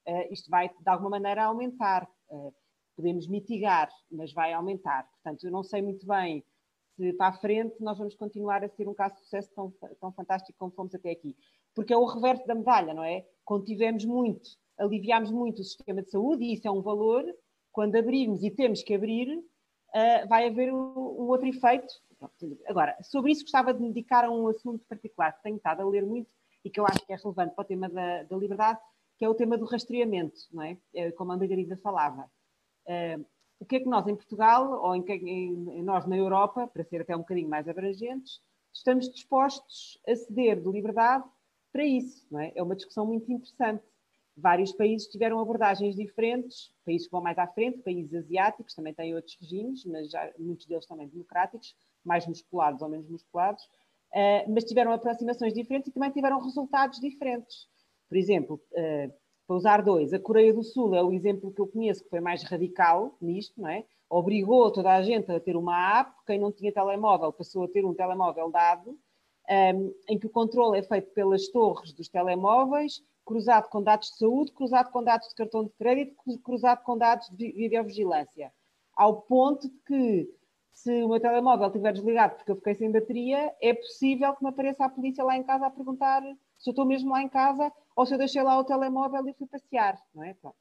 eh, isto vai de alguma maneira aumentar. Eh, podemos mitigar, mas vai aumentar. Portanto, eu não sei muito bem se para a frente nós vamos continuar a ser um caso de sucesso tão, tão fantástico como fomos até aqui. Porque é o reverso da medalha, não é? Contivemos muito, aliviámos muito o sistema de saúde e isso é um valor quando abrirmos e temos que abrir, uh, vai haver um, outro efeito. Agora, sobre isso gostava de me dedicar a um assunto particular que tenho estado a ler muito e que eu acho que é relevante para o tema da, da liberdade, que é o tema do rastreamento, não é? é como a Margarida falava. Uh, o que é que nós em Portugal, ou em, em, nós na Europa, para ser até um bocadinho mais abrangentes, estamos dispostos a ceder de liberdade para isso, não é? É uma discussão muito interessante. Vários países tiveram abordagens diferentes, países que vão mais à frente, países asiáticos também têm outros regimes, mas já, muitos deles também democráticos, mais musculados ou menos musculados. uh, mas tiveram aproximações diferentes e também tiveram resultados diferentes. Por exemplo, uh, para usar dois, a Coreia do Sul é o exemplo que eu conheço que foi mais radical nisto, não é? Obrigou toda a gente a ter uma app, quem não tinha telemóvel passou a ter um telemóvel dado, um, em que o controle é feito pelas torres dos telemóveis, cruzado com dados de saúde, cruzado com dados de cartão de crédito, cruzado com dados de videovigilância. Ao ponto de que, se o meu telemóvel estiver desligado porque eu fiquei sem bateria, é possível que me apareça a polícia lá em casa a perguntar se eu estou mesmo lá em casa ou se eu deixei lá o telemóvel e fui passear, não é? Pronto.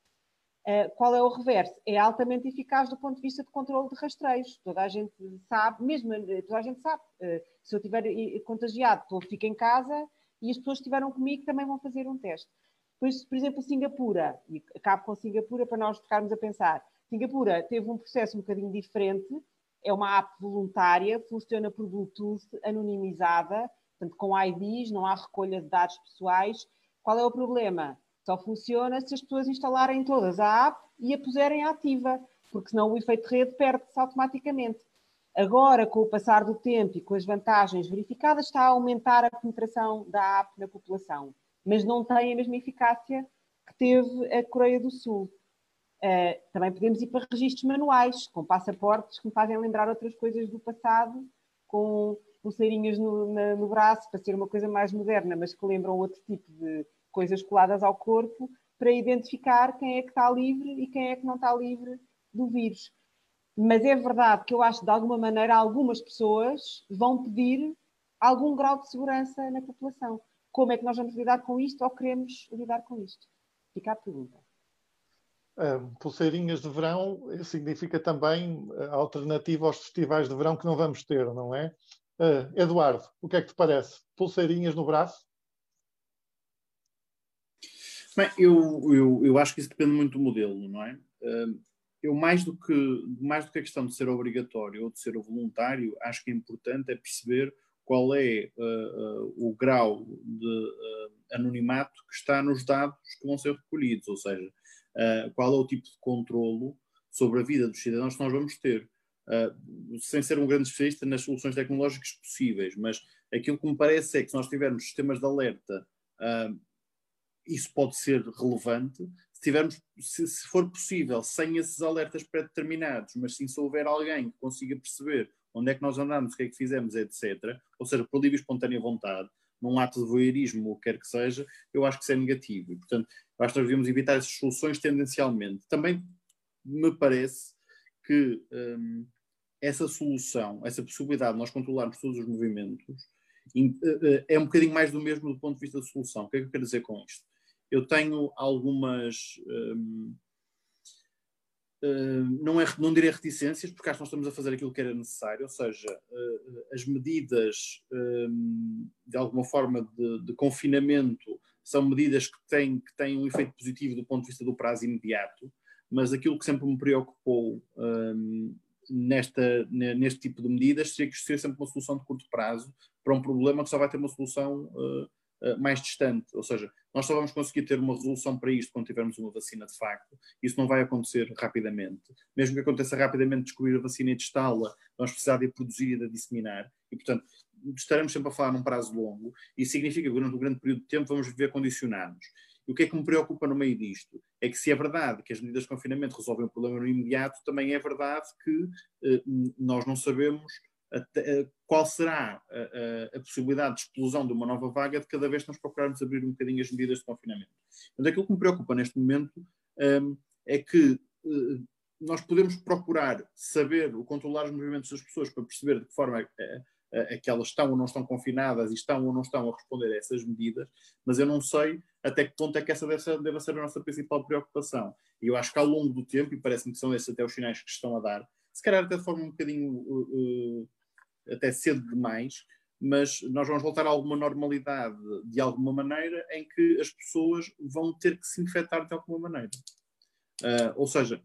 Uh, qual é o reverso? É altamente eficaz do ponto de vista de controle de rastreios. Toda a gente sabe, mesmo toda a gente sabe, uh, se eu estiver contagiado, eu fico em casa e as pessoas que estiveram comigo também vão fazer um teste. Depois, por exemplo, Singapura, e acabo com Singapura para nós ficarmos a pensar. Singapura teve um processo um bocadinho diferente, é uma app voluntária, funciona por Bluetooth, anonimizada, portanto, com IDs, não há recolha de dados pessoais. Qual é o problema? Só funciona se as pessoas instalarem todas a app e a puserem ativa, porque senão o efeito de rede perde-se automaticamente. Agora, com o passar do tempo e com as vantagens verificadas, está a aumentar a penetração da app na população, mas não tem a mesma eficácia que teve a Coreia do Sul. Uh, também podemos ir para registros manuais, com passaportes que me fazem lembrar outras coisas do passado, com pulseirinhas no, na, no braço, para ser uma coisa mais moderna, mas que lembram outro tipo de coisas coladas ao corpo, para identificar quem é que está livre e quem é que não está livre do vírus. Mas é verdade que eu acho que, de alguma maneira, algumas pessoas vão pedir algum grau de segurança na população. Como é que nós vamos lidar com isto ou queremos lidar com isto? Fica a pergunta.
Uh, pulseirinhas de verão significa também a alternativa aos festivais de verão que não vamos ter, não é? Uh, Eduardo, o que é que te parece? Pulseirinhas no braço?
Bem, eu, eu, eu acho que isso depende muito do modelo, não é? Uh, eu mais do que mais do que a questão de ser obrigatório ou de ser voluntário, acho que é importante é perceber qual é uh, uh, o grau de uh, anonimato que está nos dados que vão ser recolhidos, ou seja, qual é o tipo de controlo sobre a vida dos cidadãos que nós vamos ter. sem ser um grande especialista nas soluções tecnológicas possíveis, mas aquilo que me parece é que se nós tivermos sistemas de alerta, isso pode ser relevante, se, tivermos, se, se for possível, sem esses alertas pré-determinados, mas sim se houver alguém que consiga perceber onde é que nós andamos, o que é que fizemos, etc., ou seja, por livre e espontânea vontade, num ato de voyeurismo, o que quer que seja, eu acho que isso é negativo. E, portanto, acho que nós devíamos evitar essas soluções tendencialmente. Também me parece que hum, essa solução, essa possibilidade de nós controlarmos todos os movimentos, eh, eh, é um bocadinho mais do mesmo do ponto de vista da solução. O que é que eu quero dizer com isto? Eu tenho algumas. Um, Uh, não, é, não direi reticências, porque acho que nós estamos a fazer aquilo que era necessário, ou seja, uh, as medidas um, de alguma forma de, de, confinamento são medidas que têm, que têm um efeito positivo do ponto de vista do prazo imediato, mas aquilo que sempre me preocupou um, nesta, neste tipo de medidas seria que seria sempre uma solução de curto prazo para um problema que só vai ter uma solução uh, mais distante. Ou seja, nós só vamos conseguir ter uma resolução para isto quando tivermos uma vacina de facto. Isso não vai acontecer rapidamente. Mesmo que aconteça rapidamente descobrir a vacina e testá-la, vamos precisar de a produzir e de a disseminar. E, portanto, estaremos sempre a falar num prazo longo. e significa que durante um grande período de tempo vamos viver condicionados. E o que é que me preocupa no meio disto? É que se é verdade que as medidas de confinamento resolvem o problema no imediato, também é verdade que eh, nós não sabemos até, qual será a, a, a, possibilidade de explosão de uma nova vaga de cada vez que nós procurarmos abrir um bocadinho as medidas de confinamento. Mas aquilo que me preocupa neste momento um, é que uh, nós podemos procurar saber ou controlar os movimentos das pessoas para perceber de que forma é, é, que elas estão ou não estão confinadas e estão ou não estão a responder a essas medidas, mas eu não sei até que ponto é que essa deve ser, deve ser a nossa principal preocupação. E eu acho que ao longo do tempo, e parece-me que são esses até os sinais que estão a dar, se calhar até de forma um bocadinho uh, uh, até cedo demais, mas nós vamos voltar a alguma normalidade de alguma maneira em que as pessoas vão ter que se infectar de alguma maneira. Uh, ou seja,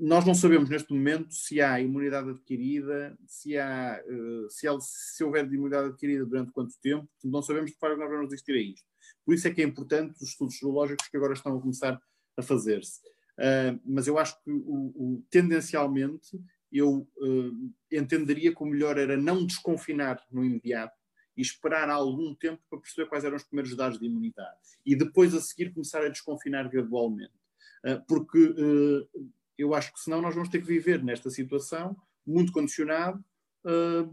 nós não sabemos neste momento se há imunidade adquirida, se, há, uh, se, há, se houver imunidade adquirida durante quanto tempo, não sabemos de que forma nós vamos resistir a isto. Por isso é que é importante os estudos serológicos que agora estão a começar a fazer-se. Uh, mas eu acho que o, o, tendencialmente eu uh, entenderia que o melhor era não desconfinar no imediato e esperar algum tempo para perceber quais eram os primeiros dados de imunidade. E depois, a seguir, começar a desconfinar gradualmente. Uh, porque uh, eu acho que senão nós vamos ter que viver nesta situação muito condicionado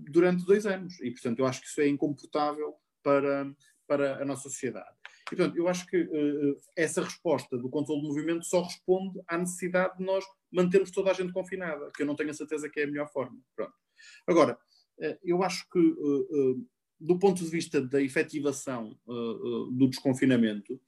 durante dois anos. E, portanto, eu acho que isso é incomportável para, para a nossa sociedade. E, portanto, eu acho que uh, essa resposta do controle do movimento só responde à necessidade de nós mantermos toda a gente confinada, que eu não tenho a certeza que é a melhor forma. Pronto. Agora, uh, eu acho que, uh, do ponto de vista da efetivação do desconfinamento,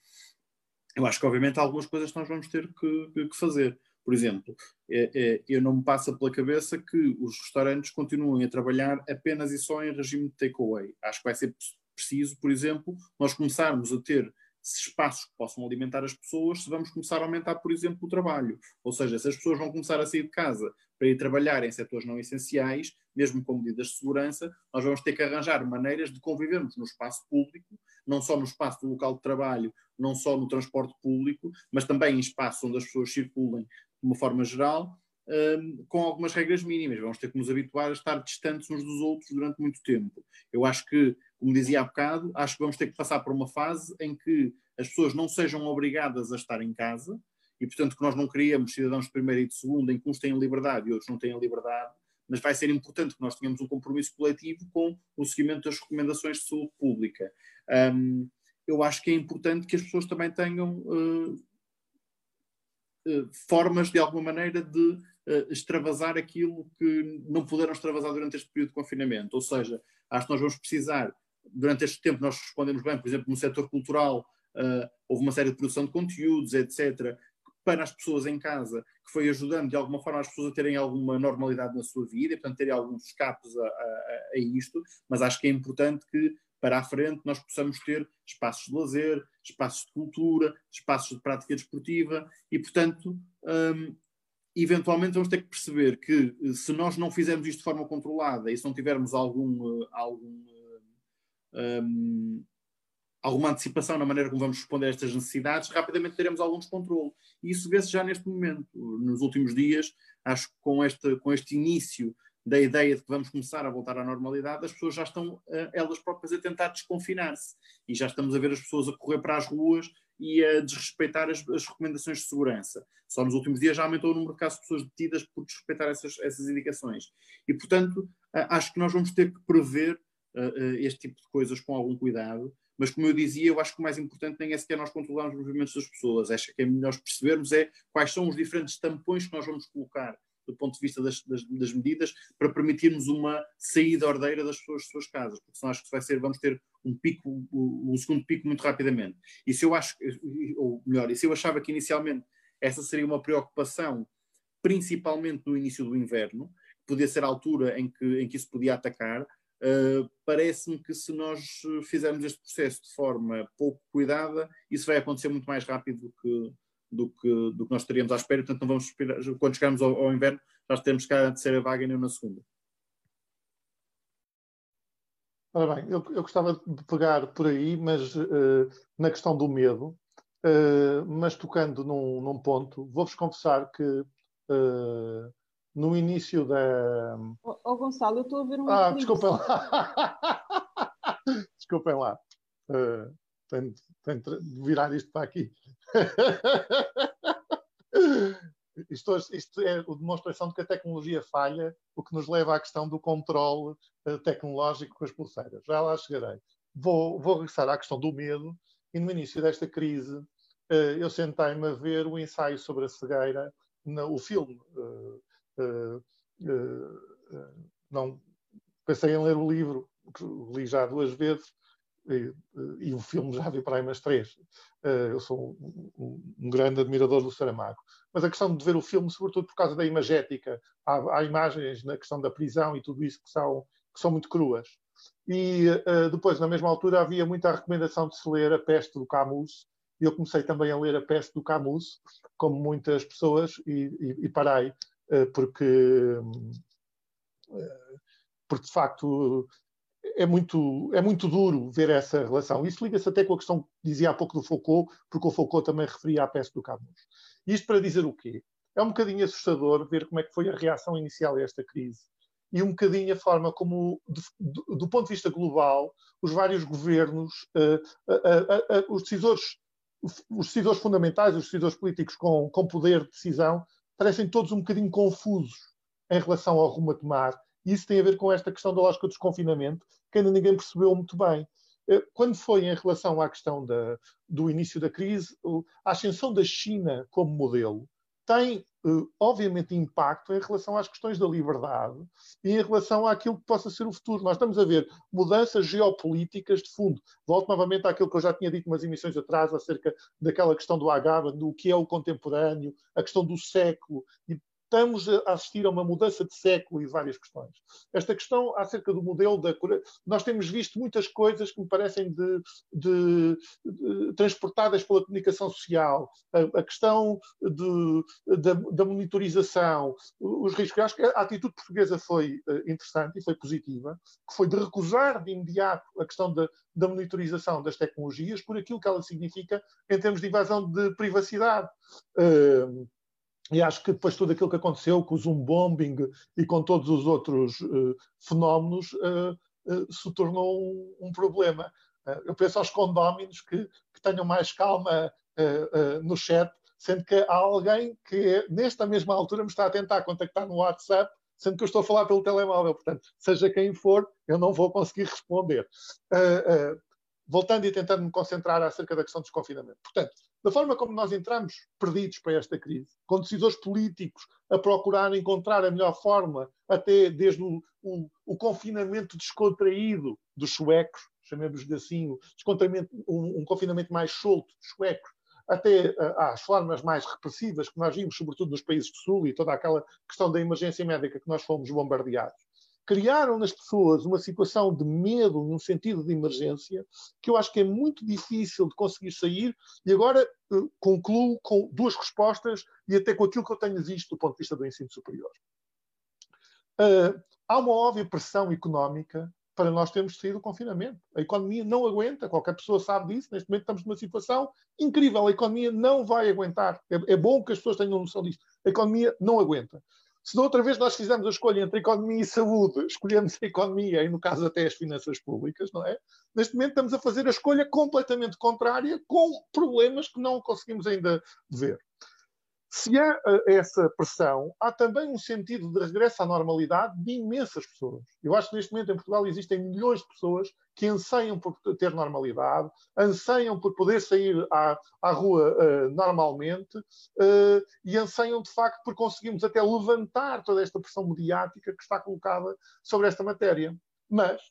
eu acho que, obviamente, há algumas coisas que nós vamos ter que, que fazer. Por exemplo, é, é, eu não me passa pela cabeça que os restaurantes continuem a trabalhar apenas e só em regime de takeaway. Acho que vai ser preciso, por exemplo, nós começarmos a ter espaços que possam alimentar as pessoas se vamos começar a aumentar, por exemplo, o trabalho. Ou seja, se as pessoas vão começar a sair de casa para ir trabalhar em setores não essenciais, mesmo com medidas de segurança, nós vamos ter que arranjar maneiras de convivermos no espaço público, não só no espaço do local de trabalho, não só no transporte público, mas também em espaços onde as pessoas circulem de uma forma geral, um, com algumas regras mínimas. Vamos ter que nos habituar a estar distantes uns dos outros durante muito tempo. Eu acho que como dizia há bocado, acho que vamos ter que passar por uma fase em que as pessoas não sejam obrigadas a estar em casa e, portanto, que nós não queríamos cidadãos de primeira e de segunda em que uns têm liberdade e outros não têm liberdade, mas vai ser importante que nós tenhamos um compromisso coletivo com o seguimento das recomendações de saúde pública. Um, eu acho que é importante que as pessoas também tenham uh, uh, formas, de alguma maneira, de uh, extravasar aquilo que não puderam extravasar durante este período de confinamento. Ou seja, acho que nós vamos precisar durante este tempo nós respondemos bem, por exemplo, no setor cultural uh, houve uma série de produção de conteúdos, etc., para as pessoas em casa, que foi ajudando de alguma forma as pessoas a terem alguma normalidade na sua vida e, portanto, terem alguns escapes a, a, a isto, mas acho que é importante que para a frente nós possamos ter espaços de lazer, espaços de cultura, espaços de prática desportiva e, portanto, um, eventualmente vamos ter que perceber que se nós não fizermos isto de forma controlada e se não tivermos algum, algum um, alguma antecipação na maneira como vamos responder a estas necessidades, rapidamente teremos algum descontrole. E isso vê-se já neste momento. Nos últimos dias, acho que com este, com este início da ideia de que vamos começar a voltar à normalidade, as pessoas já estão, uh, elas próprias, a tentar desconfinar-se. E já estamos a ver as pessoas a correr para as ruas e a desrespeitar as, as, recomendações de segurança. Só nos últimos dias já aumentou o número de casos de pessoas detidas por desrespeitar essas, essas indicações. E, portanto, uh, acho que nós vamos ter que prever este tipo de coisas com algum cuidado. Mas, como eu dizia, eu acho que o mais importante nem é sequer nós controlarmos os movimentos das pessoas. Acho que é melhor percebermos é quais são os diferentes tampões que nós vamos colocar do ponto de vista das, das, das, medidas para permitirmos uma saída ordeira das suas, das suas casas, porque senão acho que vai ser, vamos ter um pico, o, segundo pico muito rapidamente. E se eu acho, ou melhor, e se eu achava que inicialmente essa seria uma preocupação, principalmente no início do inverno, podia ser a altura em que, em que isso podia atacar, Uh, Parece-me que se nós fizermos este processo de forma pouco cuidada, isso vai acontecer muito mais rápido do que, do que, do que nós estaríamos à espera, portanto não vamos esperar, quando chegarmos ao, ao inverno, já temos cá a terceira vaga e não na segunda.
Ora bem, eu, eu, gostava de pegar por aí, mas uh, na questão do medo, uh, mas tocando num, num ponto, vou-vos confessar que uh, no início da.
Ó oh, Gonçalo, eu estou a ver um.
Ah, desculpem lá. desculpem lá. Uh, tenho, tenho de virar isto para aqui. isto, isto, é a demonstração de que a tecnologia falha, o que nos leva à questão do controle uh, tecnológico com as pulseiras. Já lá chegarei. Vou, vou regressar à questão do medo. E no início desta crise, uh, eu sentei-me a ver o ensaio sobre a cegueira, no, o filme. Uh, Uh, uh, não pensei em ler o livro, que li já duas vezes, e, e, o filme já vi para aí umas três. Eu sou um, um, um, grande admirador do Saramago. Mas a questão de ver o filme, sobretudo por causa da imagética, há, há imagens na questão da prisão e tudo isso que são, que são muito cruas. E uh, depois, na mesma altura, havia muita recomendação de se ler A Peste do Camus, e eu comecei também a ler A Peste do Camus, como muitas pessoas, e, e, e parei eh, porque, eh, porque de facto é muito, é muito duro ver essa relação. Isso liga-se até com a questão que dizia há pouco do Foucault, porque o Foucault também referia à peste do Camus. Isto para dizer o quê? É um bocadinho assustador ver como é que foi a reação inicial a esta crise. e um bocadinho a forma como, do, do ponto de vista global, os vários governos, uh, uh, uh, os decisores os decisores fundamentais, os decisores políticos com, com poder de decisão, parecem todos um bocadinho confusos em relação ao rumo a tomar. E isso tem a ver com esta questão da lógica do desconfinamento, que ainda ninguém percebeu muito bem. Eh, quando foi em relação à questão da, do início da crise, a ascensão da China como modelo tem, eh, obviamente, impacto em relação às questões da liberdade e em relação àquilo que possa ser o futuro. Nós estamos a ver mudanças geopolíticas de fundo. Volto novamente àquilo que eu já tinha dito umas emissões atrás acerca daquela questão do Agaba, do que é o contemporâneo, a questão do século. E estamos a assistir a uma mudança de século e várias questões. Esta questão acerca do modelo da nós temos visto muitas coisas que me parecem de, de, de, transportadas pela comunicação social, a, a questão da, da, monitorização, os riscos. Acho que a atitude portuguesa foi uh, interessante e foi positiva, que foi de recusar de imediato a questão da, da monitorização das tecnologias por aquilo que ela significa em termos de invasão de privacidade. Uh, e acho que depois tudo aquilo que aconteceu com o zoom bombing e com todos os outros uh, fenómenos uh, uh, se tornou um, um problema. eu penso aos condóminos que, que tenham mais calma no chat, sendo que há alguém que nesta mesma altura me está a tentar contactar no WhatsApp, sendo que eu estou a falar pelo telemóvel. Portanto, seja quem for, eu não vou conseguir responder. Voltando e tentando me concentrar acerca da questão do desconfinamento. Portanto, da forma como nós entramos perdidos para esta crise, com decisores políticos a procurar encontrar a melhor forma, até desde o, o, o confinamento descontraído dos suecos, chamemos-lhe assim, um, um, confinamento mais solto dos suecos, até uh, às formas mais repressivas que nós vimos, sobretudo nos países do Sul, e toda aquela questão da emergência médica que nós fomos bombardeados criaram nas pessoas uma situação de medo, num sentido de emergência, que eu acho que é muito difícil de conseguir sair, e agora uh, concluo com duas respostas e até com aquilo que eu tenho visto do ponto de vista do ensino superior. Uh, há uma óbvia pressão económica para nós termos saído do confinamento. A economia não aguenta, qualquer pessoa sabe disso. Neste momento estamos numa situação incrível. A economia não vai aguentar. É, é bom que as pessoas tenham noção disto. A economia não aguenta. Se da outra vez nós fizemos a escolha entre economia e saúde, escolhemos a economia e, no caso, até as finanças públicas, não é? Neste momento estamos a fazer a escolha completamente contrária, com problemas que não conseguimos ainda ver. Se há eh, essa pressão, há também um sentido de regresso à normalidade de imensas pessoas. Eu acho que neste momento em Portugal existem milhões de pessoas que anseiam por ter normalidade, anseiam por poder sair à, à rua uh, normalmente uh, e anseiam de facto por conseguirmos até levantar toda esta pressão mediática que está colocada sobre esta matéria. Mas,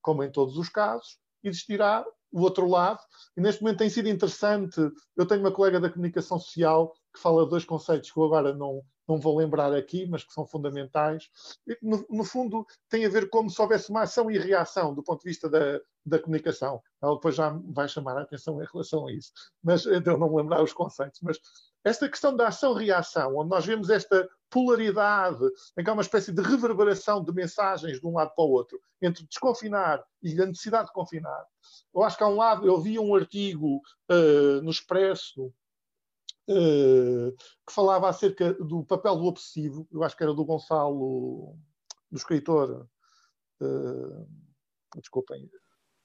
como em todos os casos, existirá o outro lado, e neste momento tem sido interessante. Eu tenho uma colega da comunicação social que fala de dois conceitos que eu agora não, não vou lembrar aqui, mas que são fundamentais. No, no, fundo, tem a ver como se houvesse uma ação e reação do ponto de vista da, da comunicação. Ela depois já vai chamar a atenção em relação a isso. Mas eh, eu não me lembrar os conceitos. Mas esta questão da ação-reação, onde nós vemos esta polaridade, em que há uma espécie de reverberação de mensagens de um lado para o outro, entre desconfinar e a necessidade de confinar. Eu acho que há um lado, eu vi um artigo uh, no Expresso que falava acerca do papel do obsessivo, eu acho que era do Gonçalo, do escritor, uh, desculpem.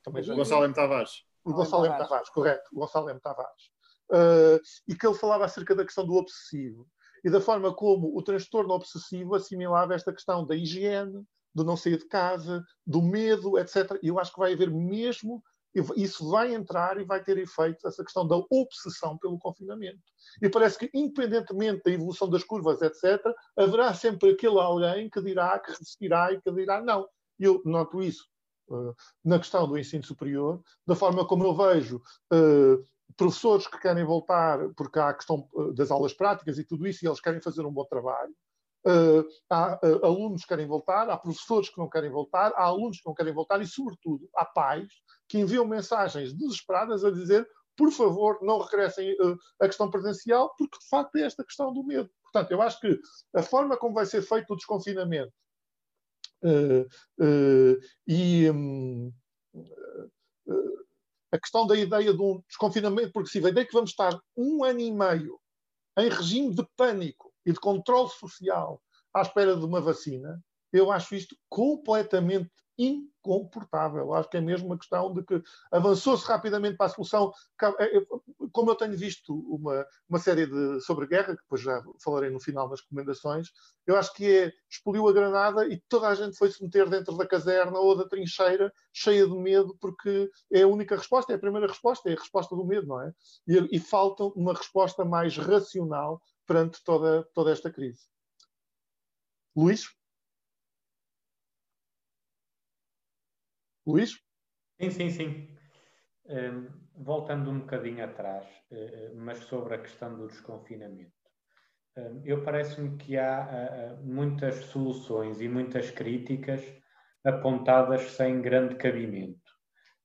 Também já... Gonçalo M. Tavares.
O Gonçalo M. Tavares, correto, o Gonçalo M. Tavares. Uh, e que ele falava acerca da questão do obsessivo e da forma como o transtorno obsessivo assimilava esta questão da higiene, do não sair de casa, do medo, etc. E eu acho que vai haver mesmo isso vai entrar e vai ter efeitos essa questão da obsessão pelo confinamento. E parece que, independentemente da evolução das curvas, etc., haverá sempre aquele alguém que dirá, que resistirá e que dirá não. Eu noto isso uh, na questão do ensino superior, da forma como eu vejo uh, professores que querem voltar, porque há a questão uh, das aulas práticas e tudo isso, e eles querem fazer um bom trabalho. Uh, há uh, alunos que querem voltar, há professores que não querem voltar, há alunos que não querem voltar e, sobretudo, há pais que enviam mensagens desesperadas a dizer por favor, não regressem uh, à questão presencial, porque de facto é esta questão do medo. Portanto, eu acho que a forma como vai ser feito o desconfinamento e um, a questão da ideia de um desconfinamento progressivo, a ideia que vamos estar um ano e meio em regime de pânico e de controle social à espera de uma vacina, eu acho isto completamente incomportável. Acho que é mesmo uma questão de que avançou-se rapidamente para a solução. É, como eu tenho visto uma, uma série de, sobre guerra, que depois já falarei no final nas recomendações, eu acho que é, explodiu a granada e toda a gente foi se meter dentro da caserna ou da trincheira, cheia de medo, porque é a única resposta, é a primeira resposta, é a resposta do medo, não é? E, e falta uma resposta mais racional perante toda, toda esta crise. Luís? Luís?
Sim, sim, sim. Um, voltando um bocadinho atrás, uh, mas sobre a questão do desconfinamento. Um, eu parece-me que há uh, muitas soluções e muitas críticas apontadas sem grande cabimento.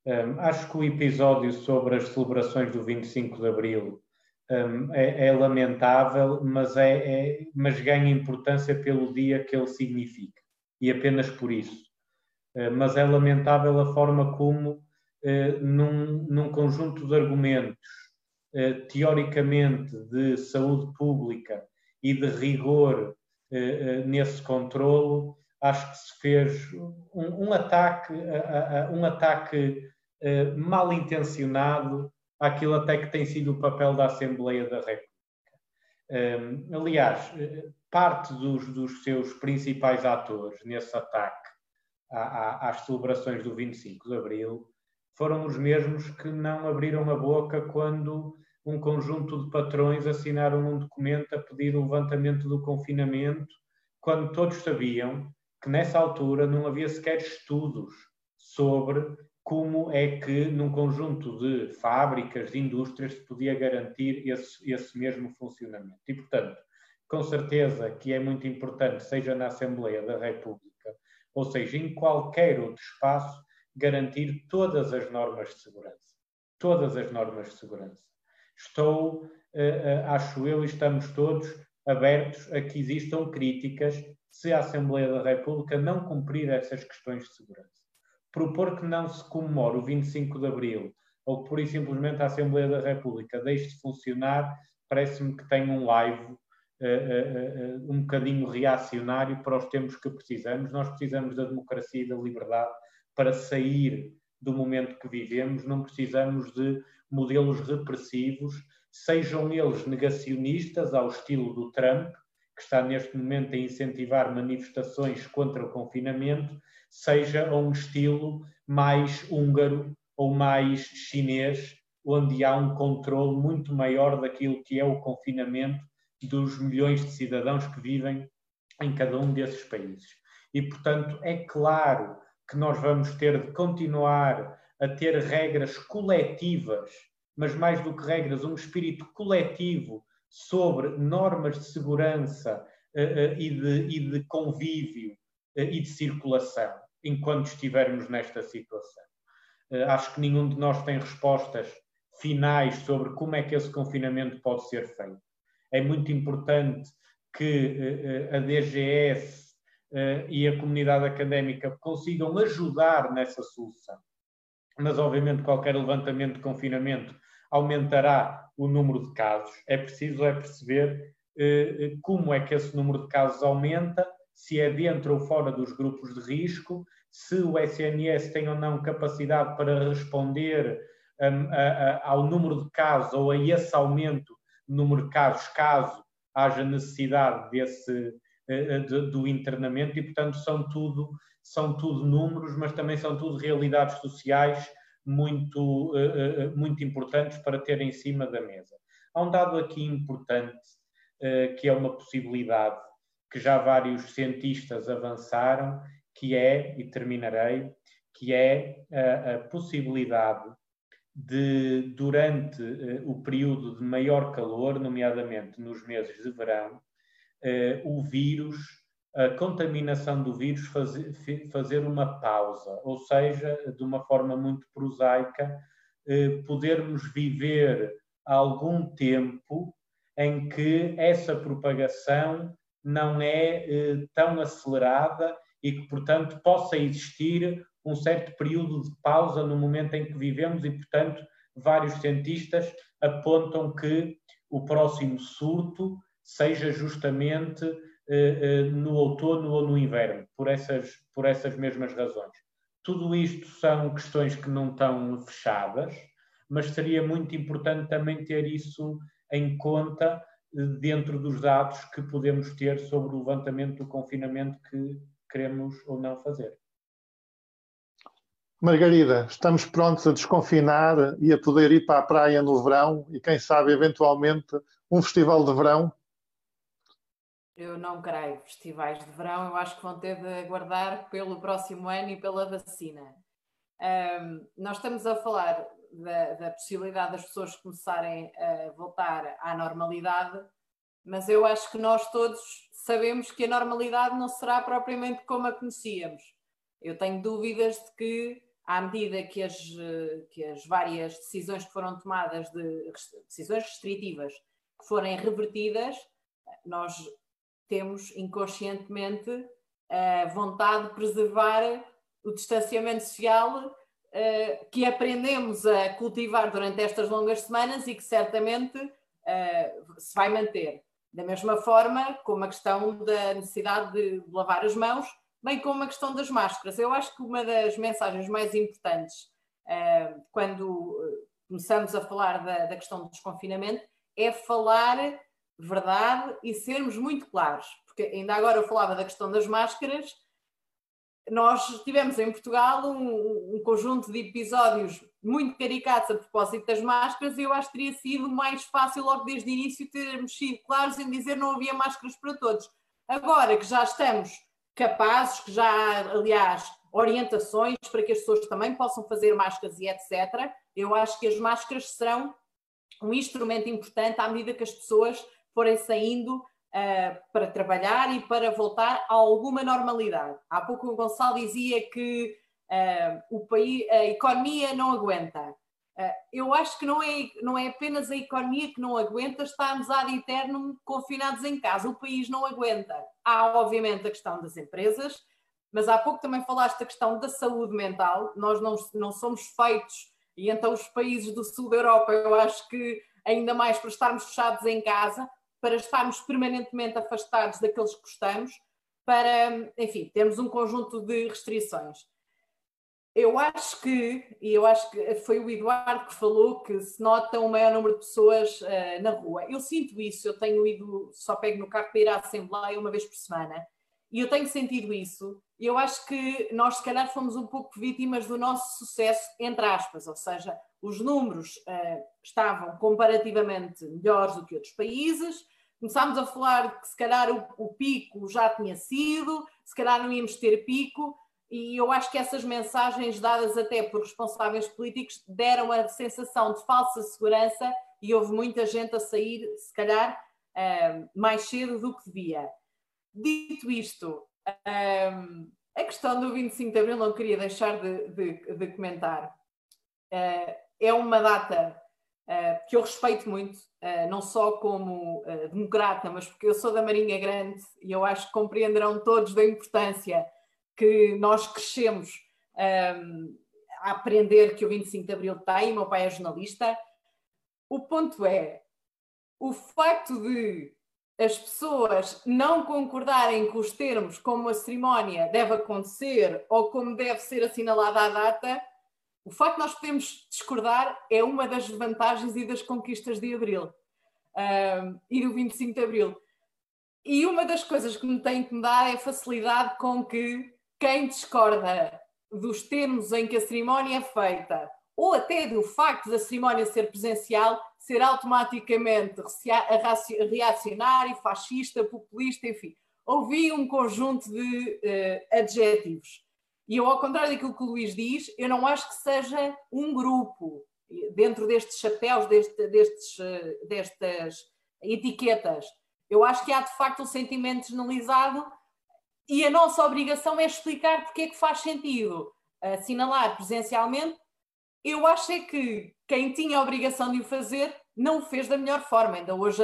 Um, acho que o episódio sobre as celebrações do 25 de Abril um, é, é, lamentável, mas, é, é, mas ganha importância pelo dia que ele significa e apenas por isso. Eh, mas é lamentável a forma como, eh, num, num conjunto de argumentos eh, teoricamente de saúde pública e de rigor nesse controlo, acho que se fez um, um ataque, um ataque mal intencionado àquilo até que tem sido o papel da Assembleia da República. aliás, parte dos, dos seus principais atores nesse ataque às celebrações do 25 de Abril foram os mesmos que não abriram a boca quando um conjunto de patrões assinaram um documento a pedir o levantamento do confinamento, quando todos sabiam que nessa altura não havia sequer estudos sobre como é que num conjunto de fábricas, de indústrias, se podia garantir esse, esse mesmo funcionamento. E, portanto, com certeza que é muito importante, seja na Assembleia da República, ou seja, em qualquer outro espaço, garantir todas as normas de segurança. Todas as normas de segurança. Estou, uh, uh, acho eu, e estamos todos abertos a que existam críticas se a Assembleia da República não cumprir essas questões de segurança. Propor que não se comemore o 25 de Abril ou que, por simplesmente, a Assembleia da República deixe de funcionar, parece-me que tem um live uh, uh, um bocadinho reacionário para os tempos que precisamos. Nós precisamos da democracia e da liberdade para sair do momento que vivemos, não precisamos de modelos repressivos, sejam eles negacionistas, ao estilo do Trump, que está neste momento a incentivar manifestações contra o confinamento, seja a um estilo mais húngaro ou mais chinês, onde há um controle muito maior daquilo que é o confinamento dos milhões de cidadãos que vivem em cada um desses países. E, portanto, é claro que nós vamos ter de continuar a ter regras coletivas, mas mais do que regras, um espírito coletivo sobre normas de segurança uh, uh, e, de, e, de, convívio uh, e de circulação, enquanto estivermos nesta situação. acho que nenhum de nós tem respostas finais sobre como é que esse confinamento pode ser feito é muito importante que eh, eh, a DGS eh, e a comunidade académica consigam ajudar nessa solução. Mas, obviamente, qualquer levantamento de confinamento aumentará o número de casos. É preciso é perceber como é que esse número de casos aumenta, se é dentro ou fora dos grupos de risco, se o SNS tem ou não capacidade para responder um, a, ao número de casos ou a esse aumento número de casos, caso haja necessidade desse, eh, eh, do internamento, e portanto são tudo, são tudo números, mas também são tudo realidades sociais muito, eh, muito importantes para ter em cima da mesa. Há um dado aqui importante, que é uma possibilidade que já vários cientistas avançaram, que é, e terminarei, que é a, a possibilidade de, durante uh, o período de maior calor, nomeadamente nos meses de verão, uh, o vírus, a contaminação do vírus fazer, fazer uma pausa, ou seja, de uma forma muito prosaica, uh, podermos viver algum tempo em que essa propagação não é tão acelerada e que, portanto, possa existir um certo período de pausa no momento em que vivemos e, portanto, vários cientistas apontam que o próximo surto seja justamente no outono ou no inverno, por essas, por essas mesmas razões. Tudo isto são questões que não estão fechadas, mas seria muito importante também ter isso em conta dentro dos dados que podemos ter sobre o levantamento do confinamento que queremos ou não fazer.
Margarida, estamos prontos a desconfinar e a poder ir para a praia no verão e, quem sabe, eventualmente, um festival de verão?
Eu não creio festivais de verão, eu acho que vão ter de aguardar pelo próximo ano e pela vacina. Um, nós estamos a falar da, da, possibilidade das pessoas começarem a voltar à normalidade, mas eu acho que nós todos sabemos que a normalidade não será propriamente como a conhecíamos. Eu tenho dúvidas de que, à medida que as, que as várias decisões que foram tomadas, de decisões restritivas, que forem revertidas, nós temos inconscientemente a vontade de preservar o distanciamento social uh, que aprendemos a cultivar durante estas longas semanas e que certamente se vai manter. Da mesma forma como a questão da necessidade de lavar as mãos, bem como a questão das máscaras. Eu acho que uma das mensagens mais importantes uh, quando começamos a falar da, da questão do desconfinamento é falar verdade e sermos muito claros. Porque ainda agora eu falava da questão das máscaras nós tivemos em Portugal um, um, conjunto de episódios muito caricatos a propósito das máscaras e eu acho que teria sido mais fácil logo desde o início termos sido claros em dizer não havia máscaras para todos. Agora que já estamos capazes, que já há, aliás, orientações para que as pessoas também possam fazer máscaras e etc., eu acho que as máscaras serão um instrumento importante à medida que as pessoas forem saindo uh, para trabalhar e para voltar a alguma normalidade. Há pouco o Gonçalo dizia que uh, o país, a economia não aguenta. Uh, eu acho que não é, não é apenas a economia que não aguenta estarmos ad eterno confinados em casa. O país não aguenta. Há, obviamente, a questão das empresas, mas há pouco também falaste da questão da saúde mental. Nós não, não somos feitos, e então os países do sul da Europa, eu acho que ainda mais para estarmos fechados em casa, para estarmos permanentemente afastados daqueles que gostamos, para, enfim, termos um conjunto de restrições. Eu acho que, e eu acho que foi o Eduardo que falou que se nota um maior número de pessoas uh, na rua. Eu sinto isso, eu tenho ido, só pego no carro para ir à Assembleia uma vez por semana, e eu tenho sentido isso, e eu acho que nós, se calhar, fomos um pouco vítimas do nosso sucesso, entre aspas, ou seja, os números uh, estavam comparativamente melhores do que outros países, começámos a falar que se calhar o, o, pico já tinha sido, se calhar não íamos ter pico, e eu acho que essas mensagens dadas até por responsáveis políticos deram a sensação de falsa segurança e houve muita gente a sair, se calhar, uh, mais cedo do que devia. Dito isto, uh, a questão do 25 de Abril não queria deixar de, de, de comentar. Uh, é uma data uh, que eu respeito muito, uh, não só como democrata, mas porque eu sou da Marinha Grande e eu acho que compreenderão todos da importância que nós crescemos um, a aprender que o 25 de Abril tem. Meu pai é jornalista. O ponto é o facto de as pessoas não concordarem com os termos como a cerimónia deve acontecer ou como deve ser assinalada a data o facto de nós podermos discordar é uma das vantagens e das conquistas de Abril uh, e do 25 de Abril. E uma das coisas que me tem que dar é a facilidade com que quem discorda dos termos em que a cerimónia é feita, ou até do facto da cerimónia ser presencial, ser automaticamente reacionário, fascista, populista, enfim. Ouvi um conjunto de uh, adjetivos. E eu, ao contrário daquilo que o Luís diz, eu não acho que seja um grupo dentro destes chapéus, deste, destes, eh, destas etiquetas. Eu acho que há de facto um sentimento generalizado e a nossa obrigação é explicar porque é que faz sentido assinalar presencialmente. Eu acho é que quem tinha a obrigação de o fazer não o fez da melhor forma. Ainda hoje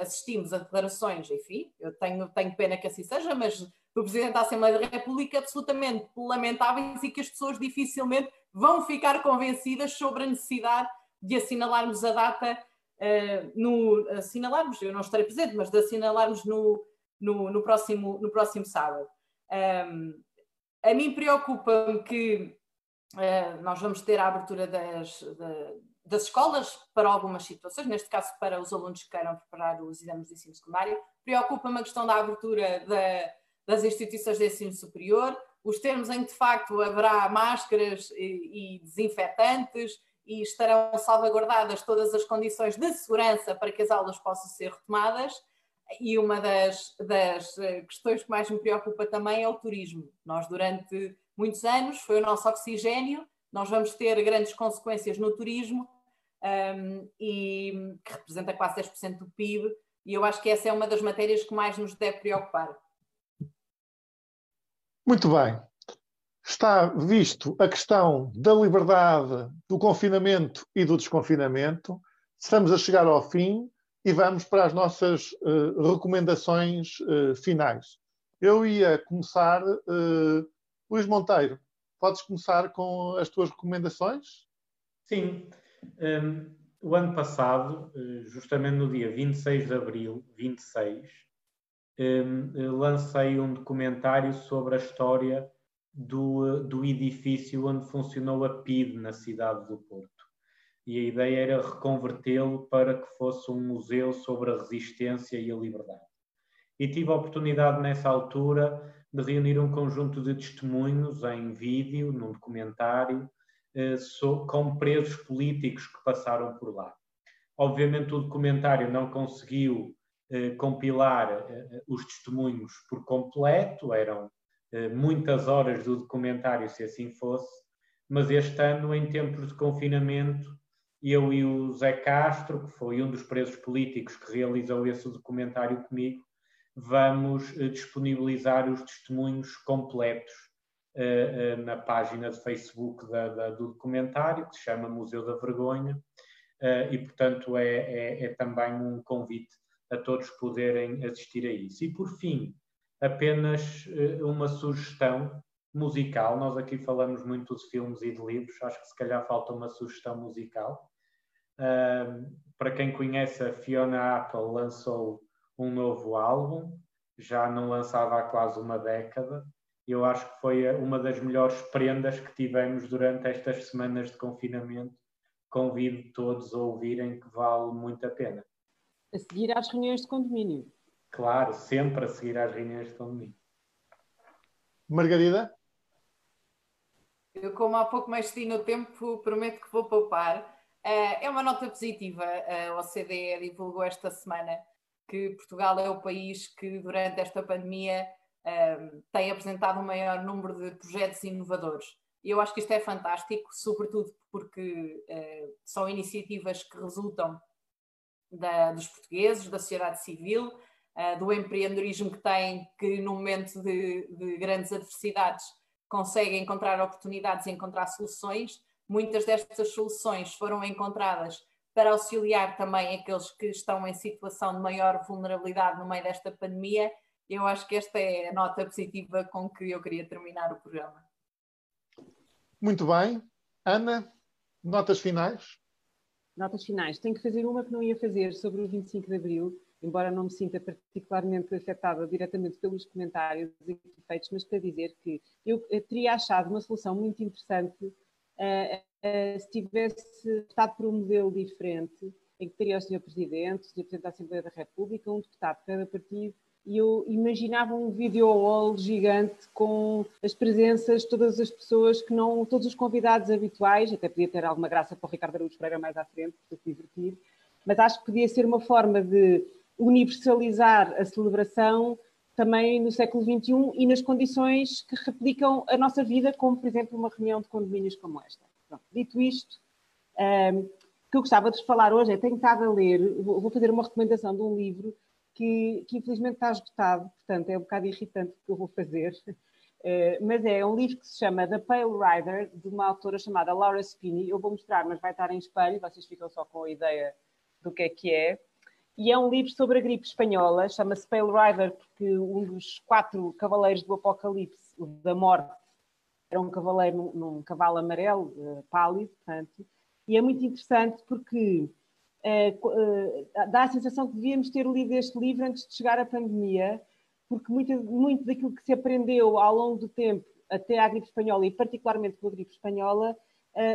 assistimos a declarações, enfim, eu tenho, tenho pena que assim seja, mas do Presidente da Assembleia da República absolutamente lamentáveis e que as pessoas dificilmente vão ficar convencidas sobre a necessidade de assinalarmos a data, uh, no, assinalarmos, eu não estarei presente, mas de assinalarmos no, no, no, próximo, no próximo sábado. Um, a mim preocupa-me que uh, nós vamos ter a abertura das, de, das escolas para algumas situações, neste caso para os alunos que queiram preparar os exames de ensino secundário. Preocupa-me a questão da abertura da, das instituições de ensino superior, os termos em que de facto haverá máscaras e, e desinfetantes e estarão salvaguardadas todas as condições de segurança para que as aulas possam ser retomadas. E uma das, das eh, questões que mais me preocupa também é o turismo. Nós, durante muitos anos, foi o nosso oxigênio, nós vamos ter grandes consequências no turismo, um, e que representa quase 10% do PIB, e eu acho que essa é uma das matérias que mais nos deve preocupar.
Muito bem. Está visto a questão da liberdade, do confinamento e do desconfinamento. Estamos a chegar ao fim e vamos para as nossas uh, recomendações uh, finais. Eu ia começar, uh, Luís Monteiro, podes começar com as tuas recomendações?
Sim. Um, o ano passado, justamente no dia 26 de abril, 26, um, lancei um documentário sobre a história do, do edifício onde funcionou a PID na cidade do Porto. E a ideia era reconvertê-lo para que fosse um museu sobre a resistência e a liberdade. E tive a oportunidade nessa altura de reunir um conjunto de testemunhos em vídeo, num documentário, eh, com presos políticos que passaram por lá. Obviamente, o documentário não conseguiu eh, compilar eh, os testemunhos por completo, eram muitas horas do documentário, se assim fosse, mas este ano, em tempos de confinamento, eu e o Zé Castro, que foi um dos presos políticos que realizou esse documentário comigo, vamos disponibilizar os testemunhos completos uh, uh, na página de Facebook da, da, do documentário, que se chama Museu da Vergonha, e portanto é, é, é, também um convite a todos poderem assistir a isso. E por fim, apenas eh, uma sugestão musical. Nós aqui falamos muito de filmes e de livros, acho que se calhar falta uma sugestão musical. para quem conhece, a Fiona Apple lançou um novo álbum, já não lançava há quase uma década. Eu acho que foi uma das melhores prendas que tivemos durante estas semanas de confinamento. Convido todos a ouvirem, que vale muito a pena
a seguir às reuniões de condomínio.
Claro, sempre a seguir às reuniões de condomínio.
Margarida?
Eu, como há pouco mais cedi no tempo, prometo que vou poupar. Eh, é uma nota positiva. A OCDE divulgou esta semana que Portugal é o país que, durante esta pandemia, eh, tem apresentado o um maior número de projetos inovadores. E eu acho que isto é fantástico, sobretudo porque eh, são iniciativas que resultam da, dos portugueses, da sociedade civil, uh, do empreendedorismo que têm, que no momento de, de grandes adversidades conseguem encontrar oportunidades e encontrar soluções. Muitas destas soluções foram encontradas para auxiliar também aqueles que estão em situação de maior vulnerabilidade no meio desta pandemia. Eu acho que esta é a nota positiva com que eu queria terminar o programa.
Muito bem. Ana, notas finais?
notas finais. Tenho que fazer uma que não ia fazer sobre o 25 de Abril, embora não me sinta particularmente afetada diretamente pelos comentários feitos, mas para dizer que eu teria achado uma solução muito interessante uh, uh, se tivesse estado por um modelo diferente, em que teria o Sr. Presidente, o Sr. Presidente da Assembleia da República, um deputado de cada partido e eu imaginava um video wall gigante com as presenças de todas as pessoas que não, todos os convidados habituais, até podia ter alguma graça para o Ricardo Araújo Pereira mais à frente, para se divertir, mas acho que podia ser uma forma de universalizar a celebração também no século XXI e nas condições que replicam a nossa vida, como por exemplo uma reunião de condomínios como esta. Pronto, dito isto, um, o que eu gostava de falar hoje é, tenho estado a ler, vou fazer uma recomendação de um livro que, que, infelizmente está esgotado, portanto é um bocado irritante o que eu vou fazer, uh, mas é um livro que se chama The Pale Rider, de uma autora chamada Laura Spini. Eu vou mostrar, mas vai estar em espelho, vocês ficam só com a ideia do que é que é. E é um livro sobre a gripe espanhola, chama-se Pale Rider, porque um dos quatro cavaleiros do Apocalipse, da morte, era um cavaleiro num, num cavalo amarelo, uh, pálido, portanto, e é muito interessante porque uh, dá a sensação que devíamos ter lido este livro antes de chegar à pandemia, porque muito, muito daquilo que se aprendeu ao longo do tempo até à gripe espanhola e particularmente com a gripe espanhola,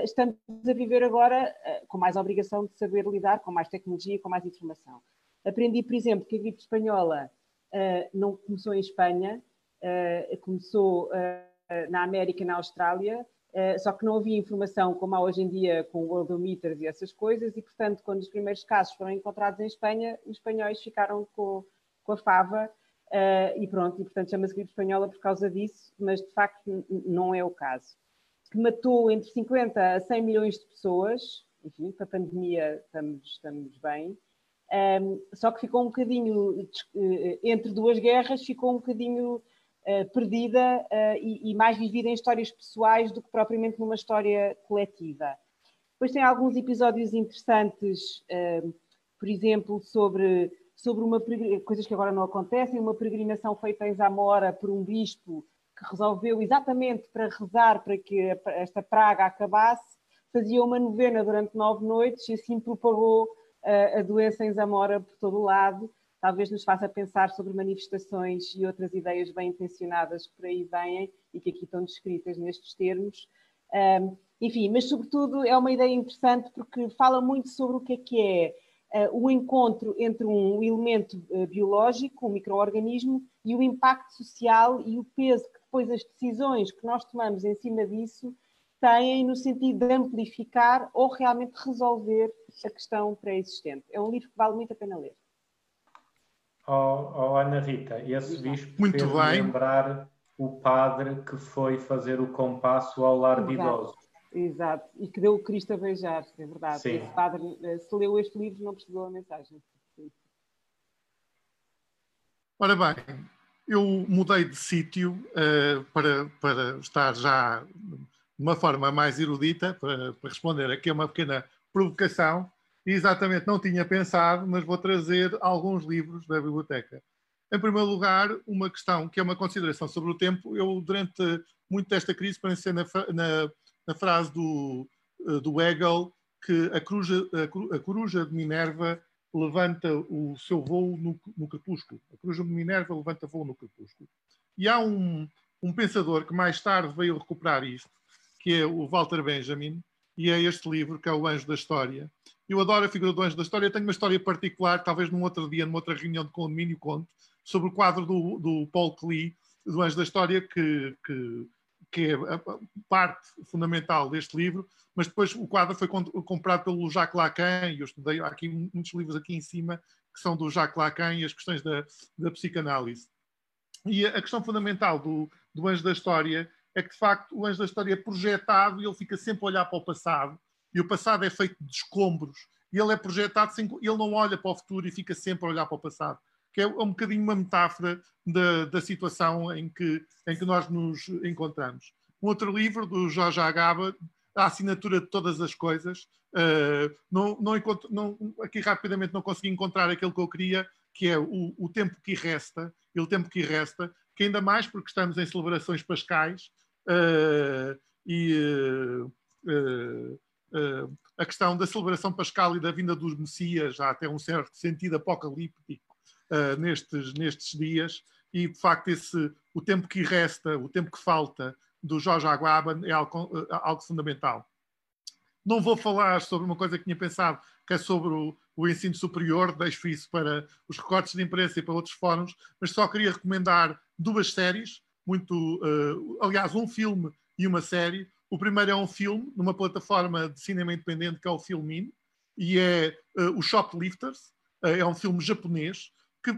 estamos a viver agora com mais obrigação de saber lidar com mais tecnologia, com mais informação. Aprendi, por exemplo, que a gripe espanhola não começou em Espanha, começou na América e na Austrália, só que não havia informação como há hoje em dia com o Worldometers e essas coisas, e portanto, quando os primeiros casos foram encontrados em Espanha, os espanhóis ficaram com, com a fava Uh, e pronto, e portanto chama-se gripe espanhola por causa disso, mas de facto não é o caso. Que matou entre 50 a 100 milhões de pessoas, enfim, com a pandemia estamos, estamos bem, um, só que ficou um bocadinho, entre duas guerras, ficou um bocadinho perdida e, e, mais vivida em histórias pessoais do que propriamente numa história coletiva. Depois tem alguns episódios interessantes, por exemplo, sobre sobre uma coisas que agora não acontecem, uma peregrinação feita em Zamora por um bispo que resolveu exatamente para rezar para que esta praga acabasse, fazia uma novena durante nove noites e assim propagou a doença em Zamora por todo o lado. Talvez nos faça pensar sobre manifestações e outras ideias bem intencionadas que por aí vêm e que aqui estão descritas nestes termos. Um, enfim, mas sobretudo é uma ideia interessante porque fala muito sobre o que é que é uh, o encontro entre um elemento uh, biológico, um microorganismo, e o impacto social e o peso que depois as decisões que nós tomamos em cima disso têm no sentido de amplificar ou realmente resolver a questão pré-existente. É um livro que vale muito a pena ler.
Oh, oh Ana Rita, esse bispo muito fez lembrar o padre que foi fazer o compasso ao lar de idosos.
Exato, e que deu o Cristo a beijar, é verdade. Sim. Esse padre, eh, se leu este livro, não percebeu a mensagem. Sim.
Ora bem, eu mudei de sítio uh, para, para estar já de uma forma mais erudita, para, para responder aqui a uma pequena provocação. Exatamente não tinha pensado, mas vou trazer alguns livros da biblioteca. Em primeiro lugar, uma questão que é uma consideração sobre o tempo. Eu, durante muito desta crise, pensei na, na na frase do, eh, do Hegel que a coruja, a coruja de Minerva levanta o seu voo no, no crepúsculo. A coruja de Minerva levanta voo no crepúsculo. E há um, um pensador que mais tarde veio recuperar isto, que é o Walter Benjamin, e é este livro, que é o Anjo da História. Eu adoro a figura do Anjo da História. Eu tenho uma história particular, talvez num outro dia, numa outra reunião de condomínio, conto, sobre o quadro do, do Paul Klee, do Anjo da História, que, que que é a parte fundamental deste livro, mas depois o quadro foi comprado pelo Jacques Lacan, e eu estudei aqui muitos livros aqui em cima que são do Jacques Lacan e as questões da, da psicanálise. E a questão fundamental do, do Anjo da História é que, de facto, o Anjo da História é projetado e ele fica sempre a olhar para o passado, e o passado é feito de escombros, e ele é projetado, sem, ele não olha para o futuro e fica sempre a olhar para o passado que é um bocadinho uma metáfora da, da situação em que, em que nós nos encontramos. Um outro livro do Jorge Agaba, A Assinatura de Todas as Coisas. Uh, não, não, encontro, não, aqui rapidamente não consegui encontrar aquele que eu queria, que é o, o tempo que resta, o tempo que resta, que ainda mais porque estamos em celebrações pascais uh, e uh, a questão da celebração pascal e da vinda dos Messias já até um certo sentido apocalíptico uh, nestes, nestes dias e, de facto, esse, o tempo que resta, o tempo que falta do Jorge Aguaba é algo, uh, algo fundamental. Não vou falar sobre uma coisa que tinha pensado, que é sobre o, o ensino superior, deixo isso para os recortes de imprensa e para outros fóruns, mas só queria recomendar duas séries, muito, uh, aliás, um filme e uma série. O primeiro é um filme numa plataforma de cinema independente que é o Filmin, e é uh, o Shoplifters, uh, é um filme japonês, que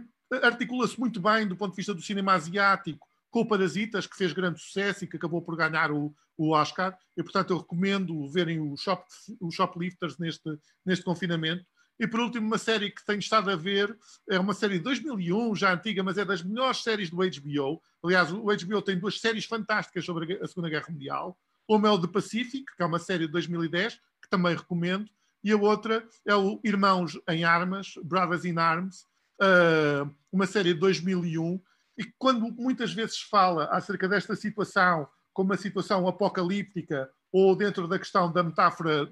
articula-se muito bem do ponto de vista do cinema asiático com o Parasitas, que fez grande sucesso e que acabou por ganhar o, o Oscar. E, portanto, eu recomendo verem o, Shop, o Shoplifters neste, neste confinamento. E, por último, uma série que tenho estado a ver, é uma série de 2001, já antiga, mas é das melhores séries do HBO. Aliás, o HBO tem duas séries fantásticas sobre a Segunda Guerra Mundial. Uma é o The Pacific, que é uma série de 2010, que também recomendo. E a outra é o Irmãos em Armas, Brothers in Arms, uh, uma série de 2001, e quando muitas vezes fala acerca desta situação como uma situação apocalíptica ou dentro da questão da metáfora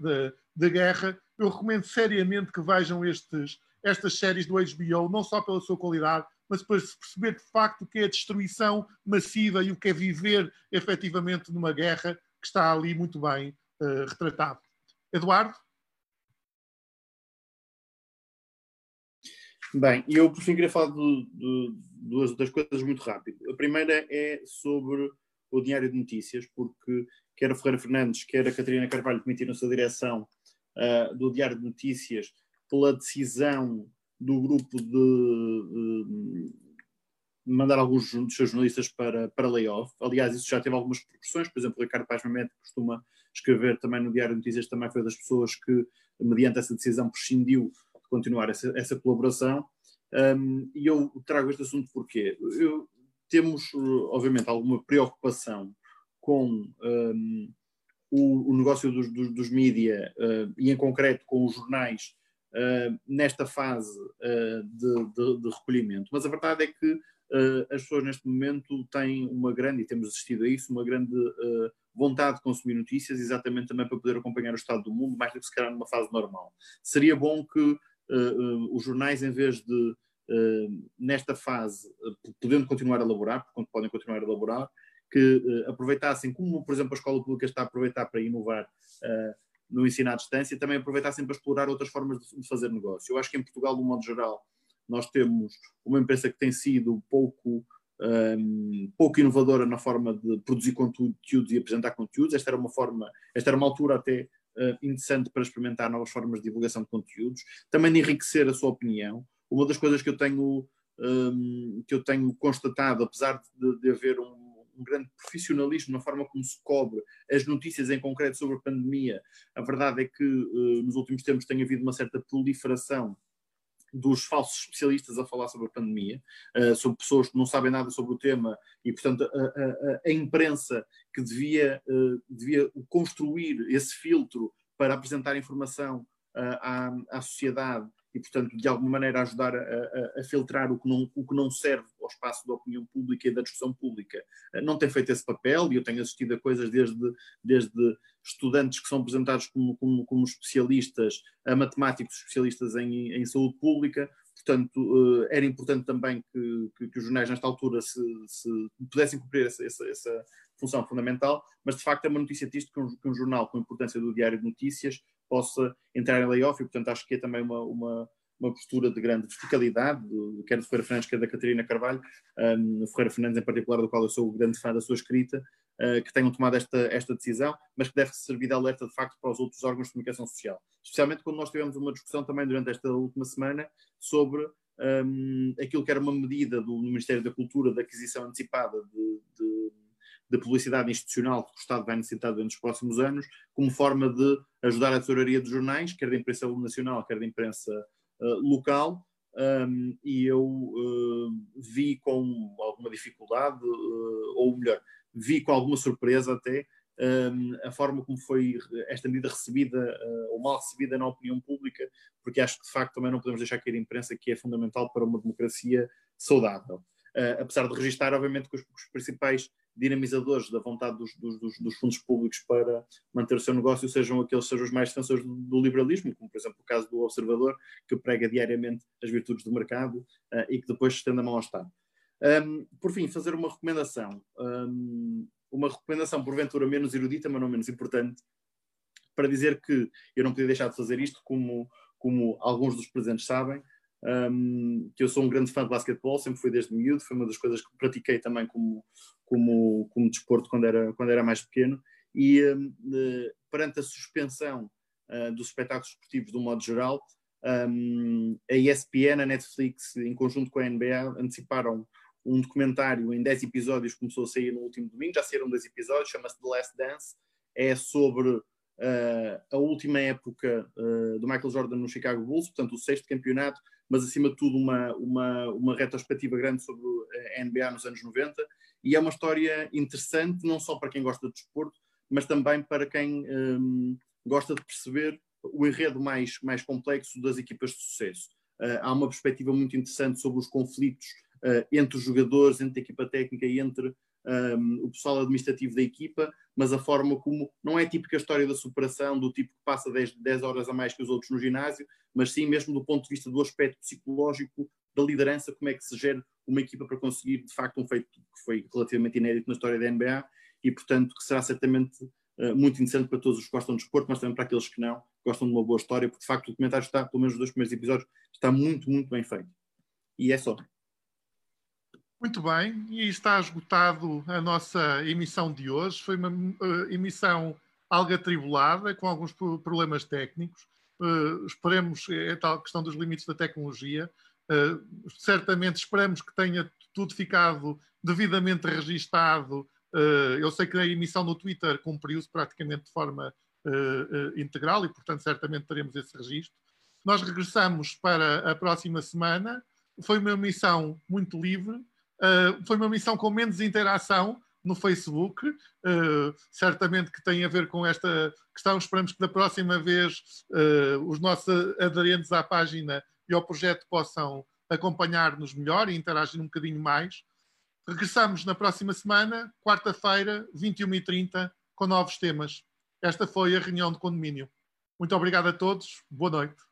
da guerra, eu recomendo seriamente que vejam estes, estas séries do HBO, não só pela sua qualidade,
mas depois de perceber de facto o que é a destruição massiva e o que é viver efetivamente numa guerra que está ali muito bem uh, retratado. Eduardo?
Bem, eu por fim queria falar de, de duas outras coisas muito rápido. A primeira é sobre o Diário de Notícias, porque quer a Ferreira Fernandes, quer a Catarina Carvalho demitiram-se da direção uh, do Diário de Notícias pela decisão do grupo de, mandar alguns dos seus jornalistas para, para layoff. Aliás, isso já teve algumas proporções, por exemplo, o Ricardo Paz Mamete costuma escrever também no Diário de Notícias, também foi das pessoas que, mediante essa decisão, prescindiu de continuar essa, essa colaboração. Um, e eu trago este assunto porque eu, temos, obviamente, alguma preocupação com um, o, o, negócio dos, dos, dos mídia uh, e, em concreto, com os jornais uh, nesta fase uh, de, de, de, recolhimento. Mas a verdade é que as pessoas, neste momento, têm uma grande, e temos assistido a isso, uma grande vontade de consumir notícias, exatamente também para poder acompanhar o estado do mundo, mais do que se calhar numa fase normal. Seria bom que os jornais, em vez de nesta fase, podendo continuar a elaborar, porque podem continuar a elaborar, que aproveitassem, como por exemplo a escola pública está a aproveitar para inovar no ensino à distância, também aproveitassem para explorar outras formas de, fazer negócio. Eu acho que em Portugal, de um modo geral, nós temos uma imprensa que tem sido pouco, um, pouco inovadora na forma de produzir conteúdos e apresentar conteúdos. Esta era uma forma, esta era uma altura até uh, interessante para experimentar novas formas de divulgação de conteúdos, também de enriquecer a sua opinião. Uma das coisas que eu tenho, um, que eu tenho constatado, apesar de, de haver um um grande profissionalismo na forma como se cobre as notícias em concreto sobre a pandemia. A verdade é que uh, nos últimos tempos tem havido uma certa proliferação dos falsos especialistas a falar sobre a pandemia, uh, sobre pessoas que não sabem nada sobre o tema e, portanto, a, a, a imprensa que devia, uh, devia construir esse filtro para apresentar informação à, à sociedade e, portanto, de alguma maneira ajudar a, a, a, filtrar o que, não, o que não serve ao espaço da opinião pública e da discussão pública. Eh, não tem feito esse papel e eu tenho assistido a coisas desde, desde estudantes que são apresentados como, como, como especialistas, a matemáticos especialistas em, em saúde pública. Portanto, eh, era importante também que, que, que os jornais, nesta altura, se, se pudessem cumprir essa, essa, essa, função fundamental, mas de facto é uma notícia triste que um, que um jornal com a importância do Diário de Notícias possa entrar em layoff e, portanto, acho que é também uma, uma, uma postura de grande verticalidade, do, quer do Ferreira Fernandes, quer da Catarina Carvalho, um, Ferreira Fernandes em particular, do qual eu sou grande fã da sua escrita, uh, que tenham tomado esta, esta decisão, mas que deve servir de alerta de facto para os outros órgãos de comunicação social. Especialmente quando nós tivemos uma discussão também durante esta última semana sobre um, aquilo que era uma medida do Ministério da Cultura de aquisição antecipada de, de de publicidade institucional que o Estado vai necessitar durante os próximos anos, como forma de ajudar a tesouraria dos jornais, quer da imprensa nacional, quer da imprensa uh, local, um, e eu uh, vi com alguma dificuldade, uh, ou melhor, vi com alguma surpresa até, um, a forma como foi esta medida recebida ou mal recebida na opinião pública, porque acho que de facto também não podemos deixar cair a imprensa, que é fundamental para uma democracia saudável. Apesar de registrar, obviamente, que os, os principais dinamizadores da vontade dos, dos, dos, fundos públicos para manter o seu negócio sejam aqueles que sejam os mais defensores do, do, liberalismo, como por exemplo o caso do Observador, que prega diariamente as virtudes do mercado uh, e que depois estende a mão ao Estado. Um, por fim, fazer uma recomendação, um, uma recomendação porventura menos erudita, mas não menos importante, para dizer que eu não podia deixar de fazer isto, como, como alguns dos presentes sabem, um, que eu sou um grande fã de basquetebol, sempre fui desde miúdo, foi uma das coisas que pratiquei também como, como, como desporto quando era, quando era mais pequeno, e um, de, perante a suspensão uh, dos espetáculos esportivos de um modo geral, um, a ESPN, a Netflix, em conjunto com a NBA, anteciparam um documentário em 10 episódios, começou a sair no último domingo, já saíram 10 episódios, chama-se The Last Dance, é sobre uh, a última época uh, do Michael Jordan no Chicago Bulls, portanto o sexto campeonato, mas acima de tudo uma, uma, uma retrospectiva grande sobre a NBA nos anos 90, e é uma história interessante, não só para quem gosta de desporto, mas também para quem um, gosta de perceber o enredo mais, mais complexo das equipas de sucesso. Uh, há uma perspectiva muito interessante sobre os conflitos uh, entre os jogadores, entre a equipa técnica e entre um, o pessoal administrativo da equipa, mas a forma como não é típica história da superação, do tipo que passa 10, 10 horas a mais que os outros no ginásio, mas sim mesmo do ponto de vista do aspecto psicológico da liderança, como é que se gera uma equipa para conseguir, de facto, um feito que foi relativamente inédito na história da NBA e, portanto, que será certamente uh, muito interessante para todos os que gostam de esporte, mas também para aqueles que não, gostam de uma boa história, porque, de facto, o documentário está, pelo menos os dois primeiros episódios, está muito, muito bem feito. E é só.
Muito bem, e está esgotado a nossa emissão de hoje. Foi uma uh, emissão algo atribulada, com alguns problemas técnicos. Uh, esperemos, é tal questão dos limites da tecnologia. Uh, certamente esperamos que tenha tudo ficado devidamente registado. Eu sei que a emissão no Twitter cumpriu-se praticamente de forma integral e, portanto, certamente teremos esse registro. Nós regressamos para a próxima semana. Foi uma emissão muito livre, foi uma emissão com menos interação, no Facebook, uh, certamente que tem a ver com esta questão. Esperamos que da próxima vez uh, os nossos aderentes à página e ao projeto possam acompanhar-nos melhor e interagir um bocadinho mais. Regressamos na próxima semana, quarta-feira, 21h30, com novos temas. Esta foi a reunião de condomínio. Muito obrigado a todos. Boa noite.